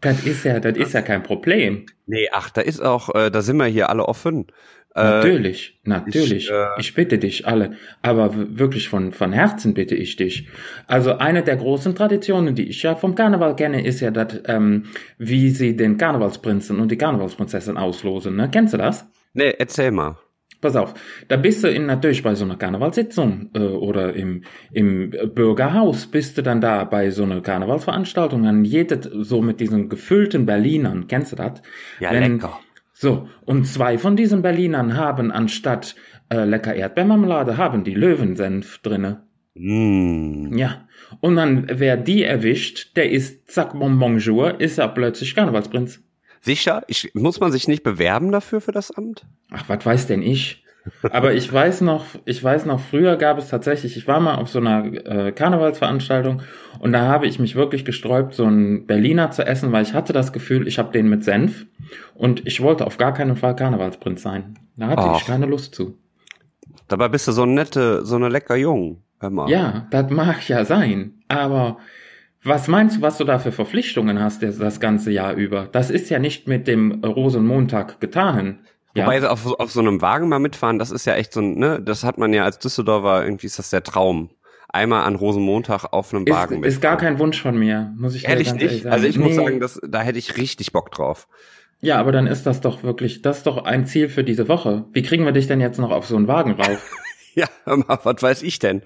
Das ist ja, das ist ja kein Problem. Nee, ach, da ist auch, äh, da sind wir hier alle offen. Äh, natürlich, natürlich. Ich, äh, ich, bitte dich alle, aber wirklich von, von Herzen bitte ich dich. Also eine der großen Traditionen, die ich ja vom Karneval kenne, ist ja, dass, ähm, wie sie den Karnevalsprinzen und die Karnevalsprinzessin auslosen. Ne? Kennst du das? Nee, erzähl mal. Pass auf, da bist du in, natürlich bei so einer Karnevalssitzung äh, oder im, im Bürgerhaus bist du dann da bei so einer Karnevalsveranstaltung, dann jedet so mit diesen gefüllten Berlinern, kennst du das? Ja, Wenn, lecker so, und zwei von diesen Berlinern haben anstatt äh, lecker Erdbeermarmelade, haben die Löwensenf drinne. Mm. Ja. Und dann, wer die erwischt, der ist zack, bon bonjour, ist er plötzlich Karnevalsprinz. Sicher? Ich, muss man sich nicht bewerben dafür, für das Amt? Ach, was weiß denn ich? Aber ich weiß noch, ich weiß noch, früher gab es tatsächlich, ich war mal auf so einer äh, Karnevalsveranstaltung und da habe ich mich wirklich gesträubt, so einen Berliner zu essen, weil ich hatte das Gefühl, ich habe den mit Senf und ich wollte auf gar keinen Fall Karnevalsprinz sein. Da hatte Ach. ich keine Lust zu. Dabei bist du so ein nette, so eine lecker Jung. Ja, das mag ja sein. Aber was meinst du, was du da für Verpflichtungen hast das ganze Jahr über? Das ist ja nicht mit dem Rosenmontag getan. Ja. Wobei auf, auf so einem Wagen mal mitfahren, das ist ja echt so ein, ne, das hat man ja als Düsseldorfer, irgendwie ist das der Traum. Einmal an Rosenmontag auf einem ist, Wagen mitfahren. Ist gar kein Wunsch von mir, muss ich ehrlich nicht. Ehrlich sagen. Also ich nee. muss sagen, das, da hätte ich richtig Bock drauf. Ja, aber dann ist das doch wirklich, das ist doch ein Ziel für diese Woche. Wie kriegen wir dich denn jetzt noch auf so einen Wagen rauf? ja, was weiß ich denn?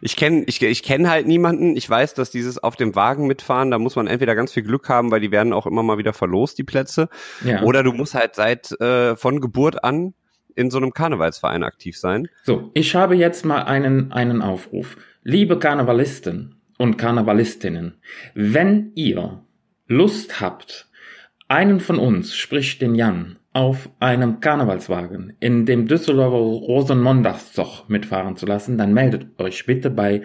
ich kenne ich, ich kenn halt niemanden. Ich weiß, dass dieses auf dem Wagen mitfahren, da muss man entweder ganz viel Glück haben, weil die werden auch immer mal wieder verlost, die Plätze. Ja. Oder du musst halt seit äh, von Geburt an in so einem Karnevalsverein aktiv sein. So, ich habe jetzt mal einen, einen Aufruf. Liebe Karnevalisten und Karnevalistinnen, wenn ihr Lust habt, einen von uns, sprich den Jan, auf einem Karnevalswagen in dem Düsseldorfer Rosenmontagszug mitfahren zu lassen, dann meldet euch bitte bei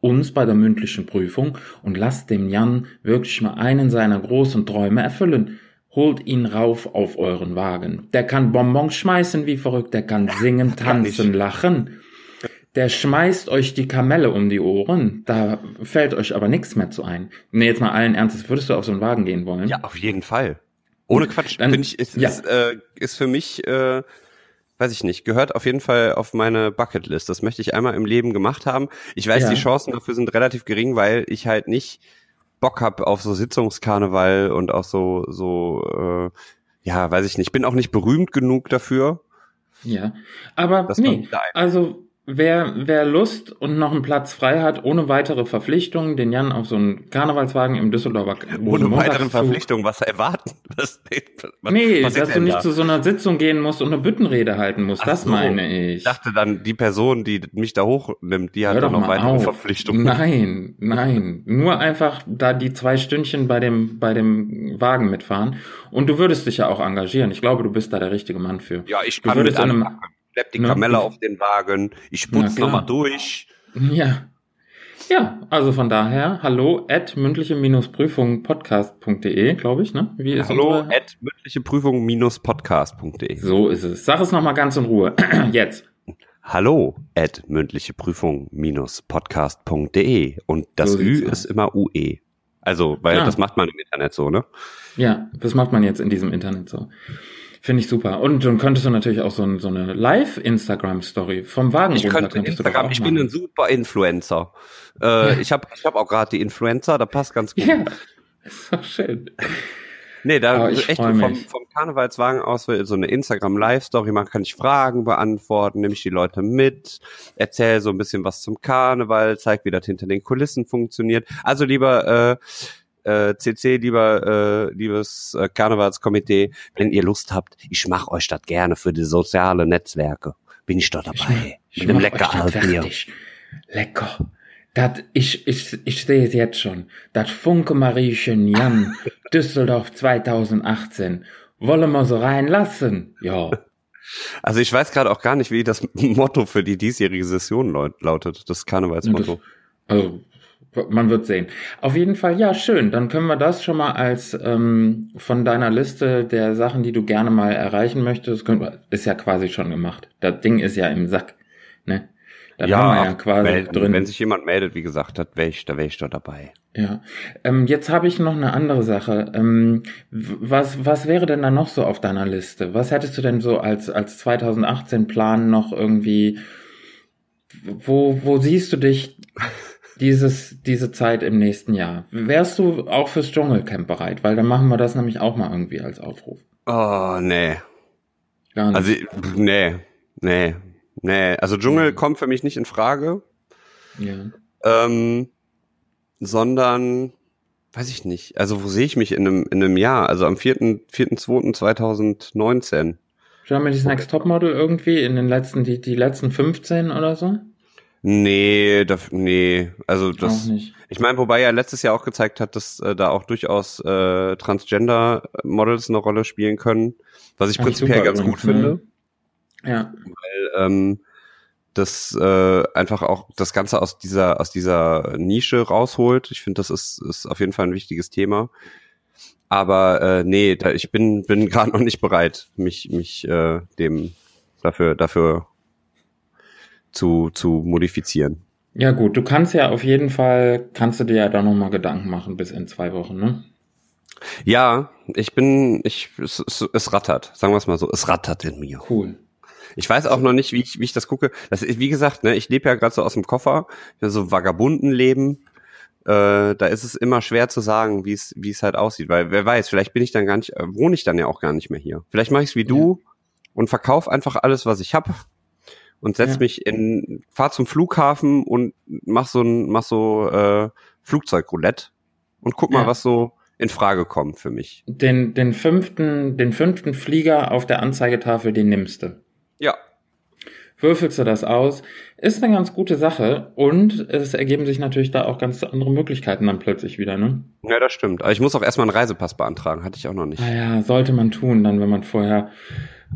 uns bei der mündlichen Prüfung und lasst dem Jan wirklich mal einen seiner großen Träume erfüllen. Holt ihn rauf auf euren Wagen. Der kann Bonbons schmeißen wie verrückt, der kann singen, tanzen, lachen. Der schmeißt euch die Kamelle um die Ohren, da fällt euch aber nichts mehr zu ein. Nee, jetzt mal allen Ernstes, würdest du auf so einen Wagen gehen wollen? Ja, auf jeden Fall. Ohne Quatsch, dann, ich, ist, ja. ist, äh, ist für mich, äh, weiß ich nicht, gehört auf jeden Fall auf meine Bucketlist. Das möchte ich einmal im Leben gemacht haben. Ich weiß, ja. die Chancen dafür sind relativ gering, weil ich halt nicht Bock hab auf so Sitzungskarneval und auch so, so, äh, ja, weiß ich nicht, bin auch nicht berühmt genug dafür. Ja, aber nee, also Wer, wer Lust und noch einen Platz frei hat, ohne weitere Verpflichtungen, den Jan auf so einen Karnevalswagen im Düsseldorfer Ohne weitere Verpflichtungen, was erwarten? Was, was, nee, was dass du nicht da? zu so einer Sitzung gehen musst und eine Büttenrede halten musst, Ach das so. meine ich. Ich dachte dann, die Person, die mich da hochnimmt, die hat doch noch weitere auf. Verpflichtungen. Nein, nein. Nur einfach da die zwei Stündchen bei dem, bei dem Wagen mitfahren. Und du würdest dich ja auch engagieren. Ich glaube, du bist da der richtige Mann für. Ja, ich kann du würdest mit einem, schlepp die Kamelle auf den Wagen, ich putze nochmal durch. Ja. Ja, also von daher, hallo at mündliche-prüfung-podcast.de, glaube ich, ne? Wie ist hallo unsere... at mündliche-prüfung-podcast.de. So ist es. Sag es nochmal ganz in Ruhe. Jetzt. Hallo at mündliche-prüfung-podcast.de und das so Ü ist immer UE. Also, weil ja. das macht man im Internet so, ne? Ja, das macht man jetzt in diesem Internet so. Finde ich super. Und dann könntest du natürlich auch so, ein, so eine Live-Instagram-Story vom Wagen Ich könnte Instagram, ich bin ein super Influencer. Äh, ja. Ich habe ich hab auch gerade die Influencer, da passt ganz gut. Ja, ist doch schön. Nee, da echt vom, vom Karnevalswagen aus so eine Instagram-Live-Story machen, kann ich Fragen beantworten, nehme ich die Leute mit, erzähle so ein bisschen was zum Karneval, zeig, wie das hinter den Kulissen funktioniert. Also lieber äh, äh, CC, lieber äh, liebes äh, Karnevalskomitee, wenn ihr Lust habt, ich mache euch das gerne für die sozialen Netzwerke. Bin ich da dabei. Ich, ich Mit dem lecker Altbier. Lecker. Dat, ich, ich, ich sehe es jetzt schon. Das Funke Mariechen Jan Düsseldorf 2018. Wollen wir so reinlassen? Ja. Also ich weiß gerade auch gar nicht, wie das Motto für die diesjährige Session lautet, das Karnevalsmotto. Das, also man wird sehen. Auf jeden Fall, ja, schön. Dann können wir das schon mal als ähm, von deiner Liste der Sachen, die du gerne mal erreichen möchtest, können wir, ist ja quasi schon gemacht. Das Ding ist ja im Sack. Ne? Dann ja, haben wir ja quasi melden. drin. Wenn sich jemand meldet, wie gesagt, das wäre ich, da wäre ich da dabei. Ja. Ähm, jetzt habe ich noch eine andere Sache. Ähm, was, was wäre denn da noch so auf deiner Liste? Was hättest du denn so als, als 2018 Plan noch irgendwie? Wo, wo siehst du dich dieses, diese Zeit im nächsten Jahr. Wärst du auch fürs Dschungelcamp bereit? Weil dann machen wir das nämlich auch mal irgendwie als Aufruf. Oh, nee. Gar nicht. Also, nee, nee, nee. Also Dschungel mhm. kommt für mich nicht in Frage. Ja. Ähm, sondern, weiß ich nicht. Also, wo sehe ich mich in einem, in einem Jahr? Also am 4.2.2019. Germany's Next Topmodel irgendwie in den letzten, die, die letzten 15 oder so? Nee, da, nee, also das. Ich meine, wobei er letztes Jahr auch gezeigt hat, dass äh, da auch durchaus äh, Transgender-Models eine Rolle spielen können, was ich Ach, prinzipiell ganz gut ne? finde. Ja. Weil ähm, das äh, einfach auch das Ganze aus dieser aus dieser Nische rausholt. Ich finde, das ist, ist auf jeden Fall ein wichtiges Thema. Aber äh, nee, da, ich bin bin gerade noch nicht bereit, mich mich äh, dem dafür dafür zu, zu modifizieren. Ja gut, du kannst ja auf jeden Fall, kannst du dir ja da nochmal Gedanken machen bis in zwei Wochen, ne? Ja, ich bin, ich, es, es, es rattert, sagen wir es mal so, es rattert in mir. Cool. Ich weiß auch noch nicht, wie ich, wie ich das gucke. Das ist, wie gesagt, ne, ich lebe ja gerade so aus dem Koffer, so vagabunden Leben. Äh, da ist es immer schwer zu sagen, wie es, wie es halt aussieht, weil wer weiß, vielleicht bin ich dann gar nicht, äh, wohne ich dann ja auch gar nicht mehr hier. Vielleicht mache ich es wie du ja. und verkaufe einfach alles, was ich habe und setz ja. mich in, fahr zum Flughafen und mach so ein, mach so äh, Flugzeugroulette und guck mal, ja. was so in Frage kommt für mich. Den, den fünften, den fünften Flieger auf der Anzeigetafel, den nimmst du. Ja. Würfelst du das aus? Ist eine ganz gute Sache und es ergeben sich natürlich da auch ganz andere Möglichkeiten dann plötzlich wieder, ne? Ja, das stimmt. Aber ich muss auch erstmal einen Reisepass beantragen, hatte ich auch noch nicht. Naja, ah sollte man tun, dann, wenn man vorher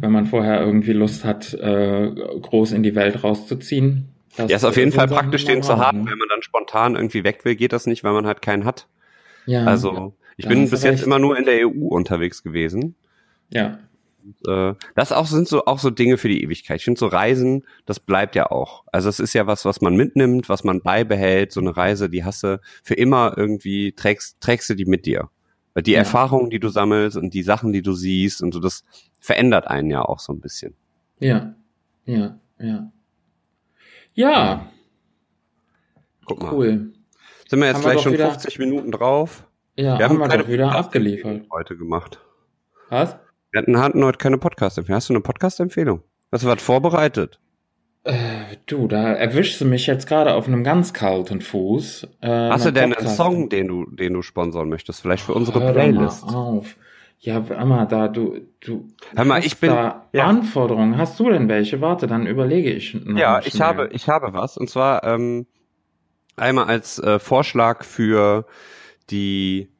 wenn man vorher irgendwie Lust hat, äh, groß in die Welt rauszuziehen. Das ja, ist auf jeden Fall praktisch, den zu haben. Ne? Wenn man dann spontan irgendwie weg will, geht das nicht, weil man halt keinen hat. Ja. Also, ich bin bis jetzt immer nur in der EU unterwegs gewesen. Ja. Und, äh, das auch sind so auch so Dinge für die Ewigkeit. Ich finde so Reisen, das bleibt ja auch. Also es ist ja was, was man mitnimmt, was man beibehält. So eine Reise, die hast du für immer irgendwie trägst, trägst du die mit dir. Weil die ja. Erfahrungen, die du sammelst und die Sachen, die du siehst und so, das verändert einen ja auch so ein bisschen. Ja, ja, ja. Ja. Guck mal. Cool. Sind wir jetzt haben gleich wir schon wieder, 50 Minuten drauf? Ja, wir haben, haben wir doch wieder abgeliefert. Heute gemacht. Was? Wir hatten, hatten heute keine Podcast-Empfehlung. Hast du eine Podcast-Empfehlung? Hast du was vorbereitet? Äh, du, da erwischst du mich jetzt gerade auf einem ganz kalten Fuß. Äh, Hast du denn einen Song, den du, den du sponsern möchtest? Vielleicht für unsere Hör Playlist? Mal auf. Ja, Emma, da du, du Hör mal, ich bin, da ja. Anforderungen. Hast du denn welche? Warte, dann überlege ich. Ja, ich habe, ich habe was. Und zwar ähm, einmal als äh, Vorschlag für die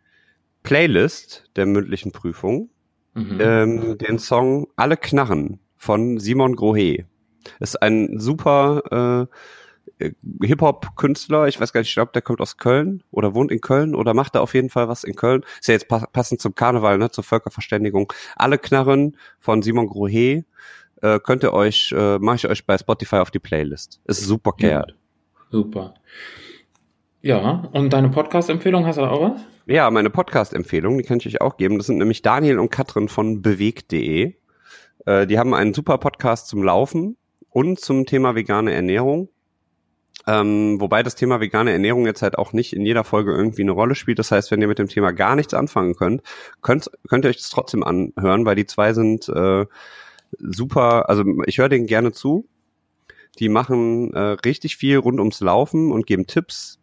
Playlist der mündlichen Prüfung mhm. ähm, den Song Alle Knarren von Simon Grohe. Ist ein super äh, Hip-Hop-Künstler, ich weiß gar nicht, ich glaube, der kommt aus Köln oder wohnt in Köln oder macht da auf jeden Fall was in Köln. Ist ja jetzt passend zum Karneval, ne, zur Völkerverständigung. Alle Knarren von Simon Grohe äh, könnt ihr euch, äh, mache ich euch bei Spotify auf die Playlist. Ist super Kerl. Super. Ja, und deine Podcast-Empfehlung, hast du da auch was? Ja, meine Podcast-Empfehlung, die kann ich euch auch geben. Das sind nämlich Daniel und Katrin von bewegt.de. Äh, die haben einen super Podcast zum Laufen und zum Thema vegane Ernährung. Ähm, wobei das Thema vegane Ernährung jetzt halt auch nicht in jeder Folge irgendwie eine Rolle spielt. Das heißt, wenn ihr mit dem Thema gar nichts anfangen könnt, könnt, könnt ihr euch das trotzdem anhören, weil die zwei sind äh, super, also ich höre denen gerne zu. Die machen äh, richtig viel rund ums Laufen und geben Tipps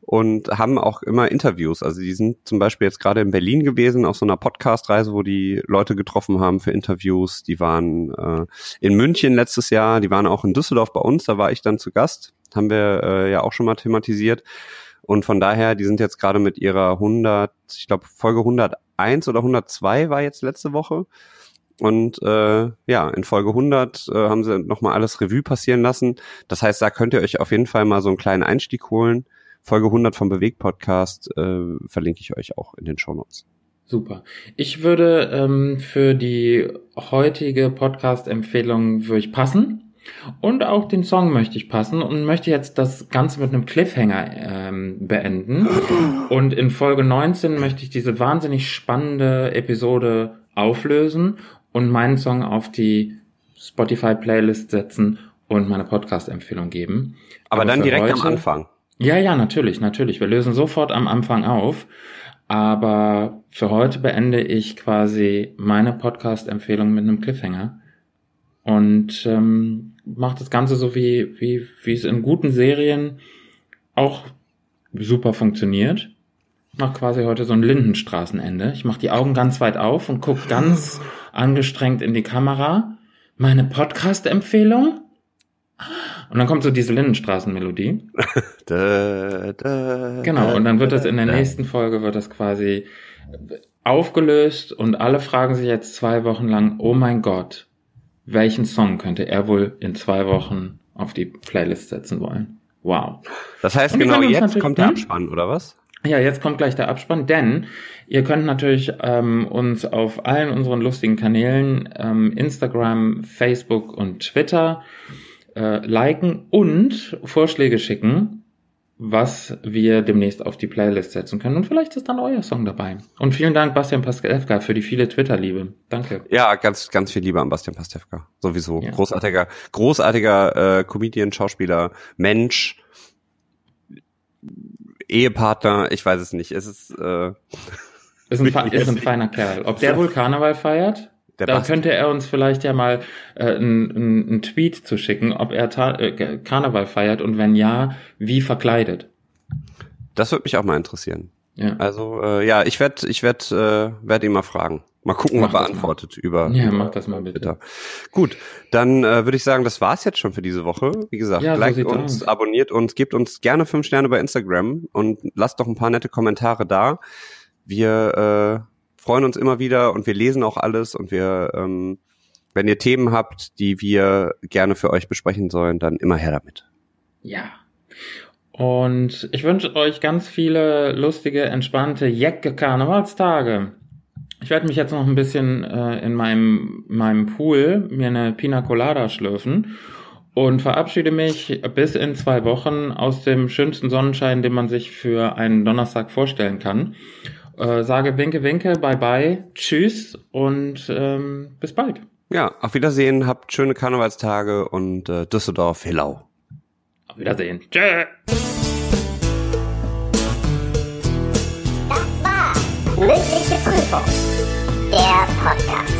und haben auch immer Interviews. Also die sind zum Beispiel jetzt gerade in Berlin gewesen auf so einer Podcast-Reise, wo die Leute getroffen haben für Interviews. Die waren äh, in München letztes Jahr, die waren auch in Düsseldorf bei uns, da war ich dann zu Gast. Haben wir äh, ja auch schon mal thematisiert. Und von daher, die sind jetzt gerade mit ihrer 100, ich glaube Folge 101 oder 102 war jetzt letzte Woche. Und äh, ja, in Folge 100 äh, haben sie nochmal alles Revue passieren lassen. Das heißt, da könnt ihr euch auf jeden Fall mal so einen kleinen Einstieg holen. Folge 100 vom Bewegt-Podcast äh, verlinke ich euch auch in den Show Notes. Super. Ich würde ähm, für die heutige Podcast-Empfehlung würde ich passen. Und auch den Song möchte ich passen und möchte jetzt das Ganze mit einem Cliffhanger ähm, beenden. Und in Folge 19 möchte ich diese wahnsinnig spannende Episode auflösen und meinen Song auf die Spotify-Playlist setzen und meine Podcast-Empfehlung geben. Aber, Aber dann direkt heute, am Anfang. Ja, ja, natürlich, natürlich. Wir lösen sofort am Anfang auf. Aber für heute beende ich quasi meine Podcast-Empfehlung mit einem Cliffhanger. Und ähm, macht das Ganze so wie, wie, wie es in guten Serien auch super funktioniert. Mach quasi heute so ein Lindenstraßenende. Ich mache die Augen ganz weit auf und guck ganz angestrengt in die Kamera. Meine Podcast-Empfehlung? Und dann kommt so diese Lindenstraßenmelodie. da, da, genau, und dann wird das in der nächsten Folge, wird das quasi aufgelöst und alle fragen sich jetzt zwei Wochen lang, oh mein Gott, welchen Song könnte er wohl in zwei Wochen auf die Playlist setzen wollen? Wow. Das heißt, genau jetzt kommt der hm? Abspann, oder was? Ja, jetzt kommt gleich der Abspann, denn ihr könnt natürlich ähm, uns auf allen unseren lustigen Kanälen, ähm, Instagram, Facebook und Twitter, äh, liken und Vorschläge schicken, was wir demnächst auf die Playlist setzen können. Und vielleicht ist dann euer Song dabei. Und vielen Dank, Bastian Pastewka, für die viele Twitter-Liebe. Danke. Ja, ganz, ganz viel Liebe an Bastian Pastewka. Sowieso. Ja. Großartiger, großartiger äh, Comedian, Schauspieler, Mensch, Ehepartner, ich weiß es nicht. Es ist, äh, ist, ein, ist ein feiner Kerl. Ob der wohl Karneval feiert? Der da Basti. könnte er uns vielleicht ja mal äh, einen Tweet zu schicken, ob er äh, Karneval feiert und wenn ja, wie verkleidet. Das würde mich auch mal interessieren. Ja. Also äh, ja, ich werde ich werd, äh, werd ihn mal fragen. Mal gucken, ob er antwortet über. Ja, mach das mal bitte. Twitter. Gut, dann äh, würde ich sagen, das war's jetzt schon für diese Woche. Wie gesagt, ja, liked so uns, aus. abonniert uns, gebt uns gerne fünf Sterne bei Instagram und lasst doch ein paar nette Kommentare da. Wir äh, freuen uns immer wieder und wir lesen auch alles und wir, ähm, wenn ihr Themen habt, die wir gerne für euch besprechen sollen, dann immer her damit. Ja. Und ich wünsche euch ganz viele lustige, entspannte Jecke-Karnevalstage. Ich werde mich jetzt noch ein bisschen äh, in meinem, meinem Pool mir eine Pina Colada schlürfen und verabschiede mich bis in zwei Wochen aus dem schönsten Sonnenschein, den man sich für einen Donnerstag vorstellen kann äh, sage Winke, Winke, bye bye, tschüss und ähm, bis bald. Ja, auf Wiedersehen, habt schöne Karnevalstage und äh, Düsseldorf, hello. Auf Wiedersehen. Tschö. Das war Mündliche Prüfung, der Podcast.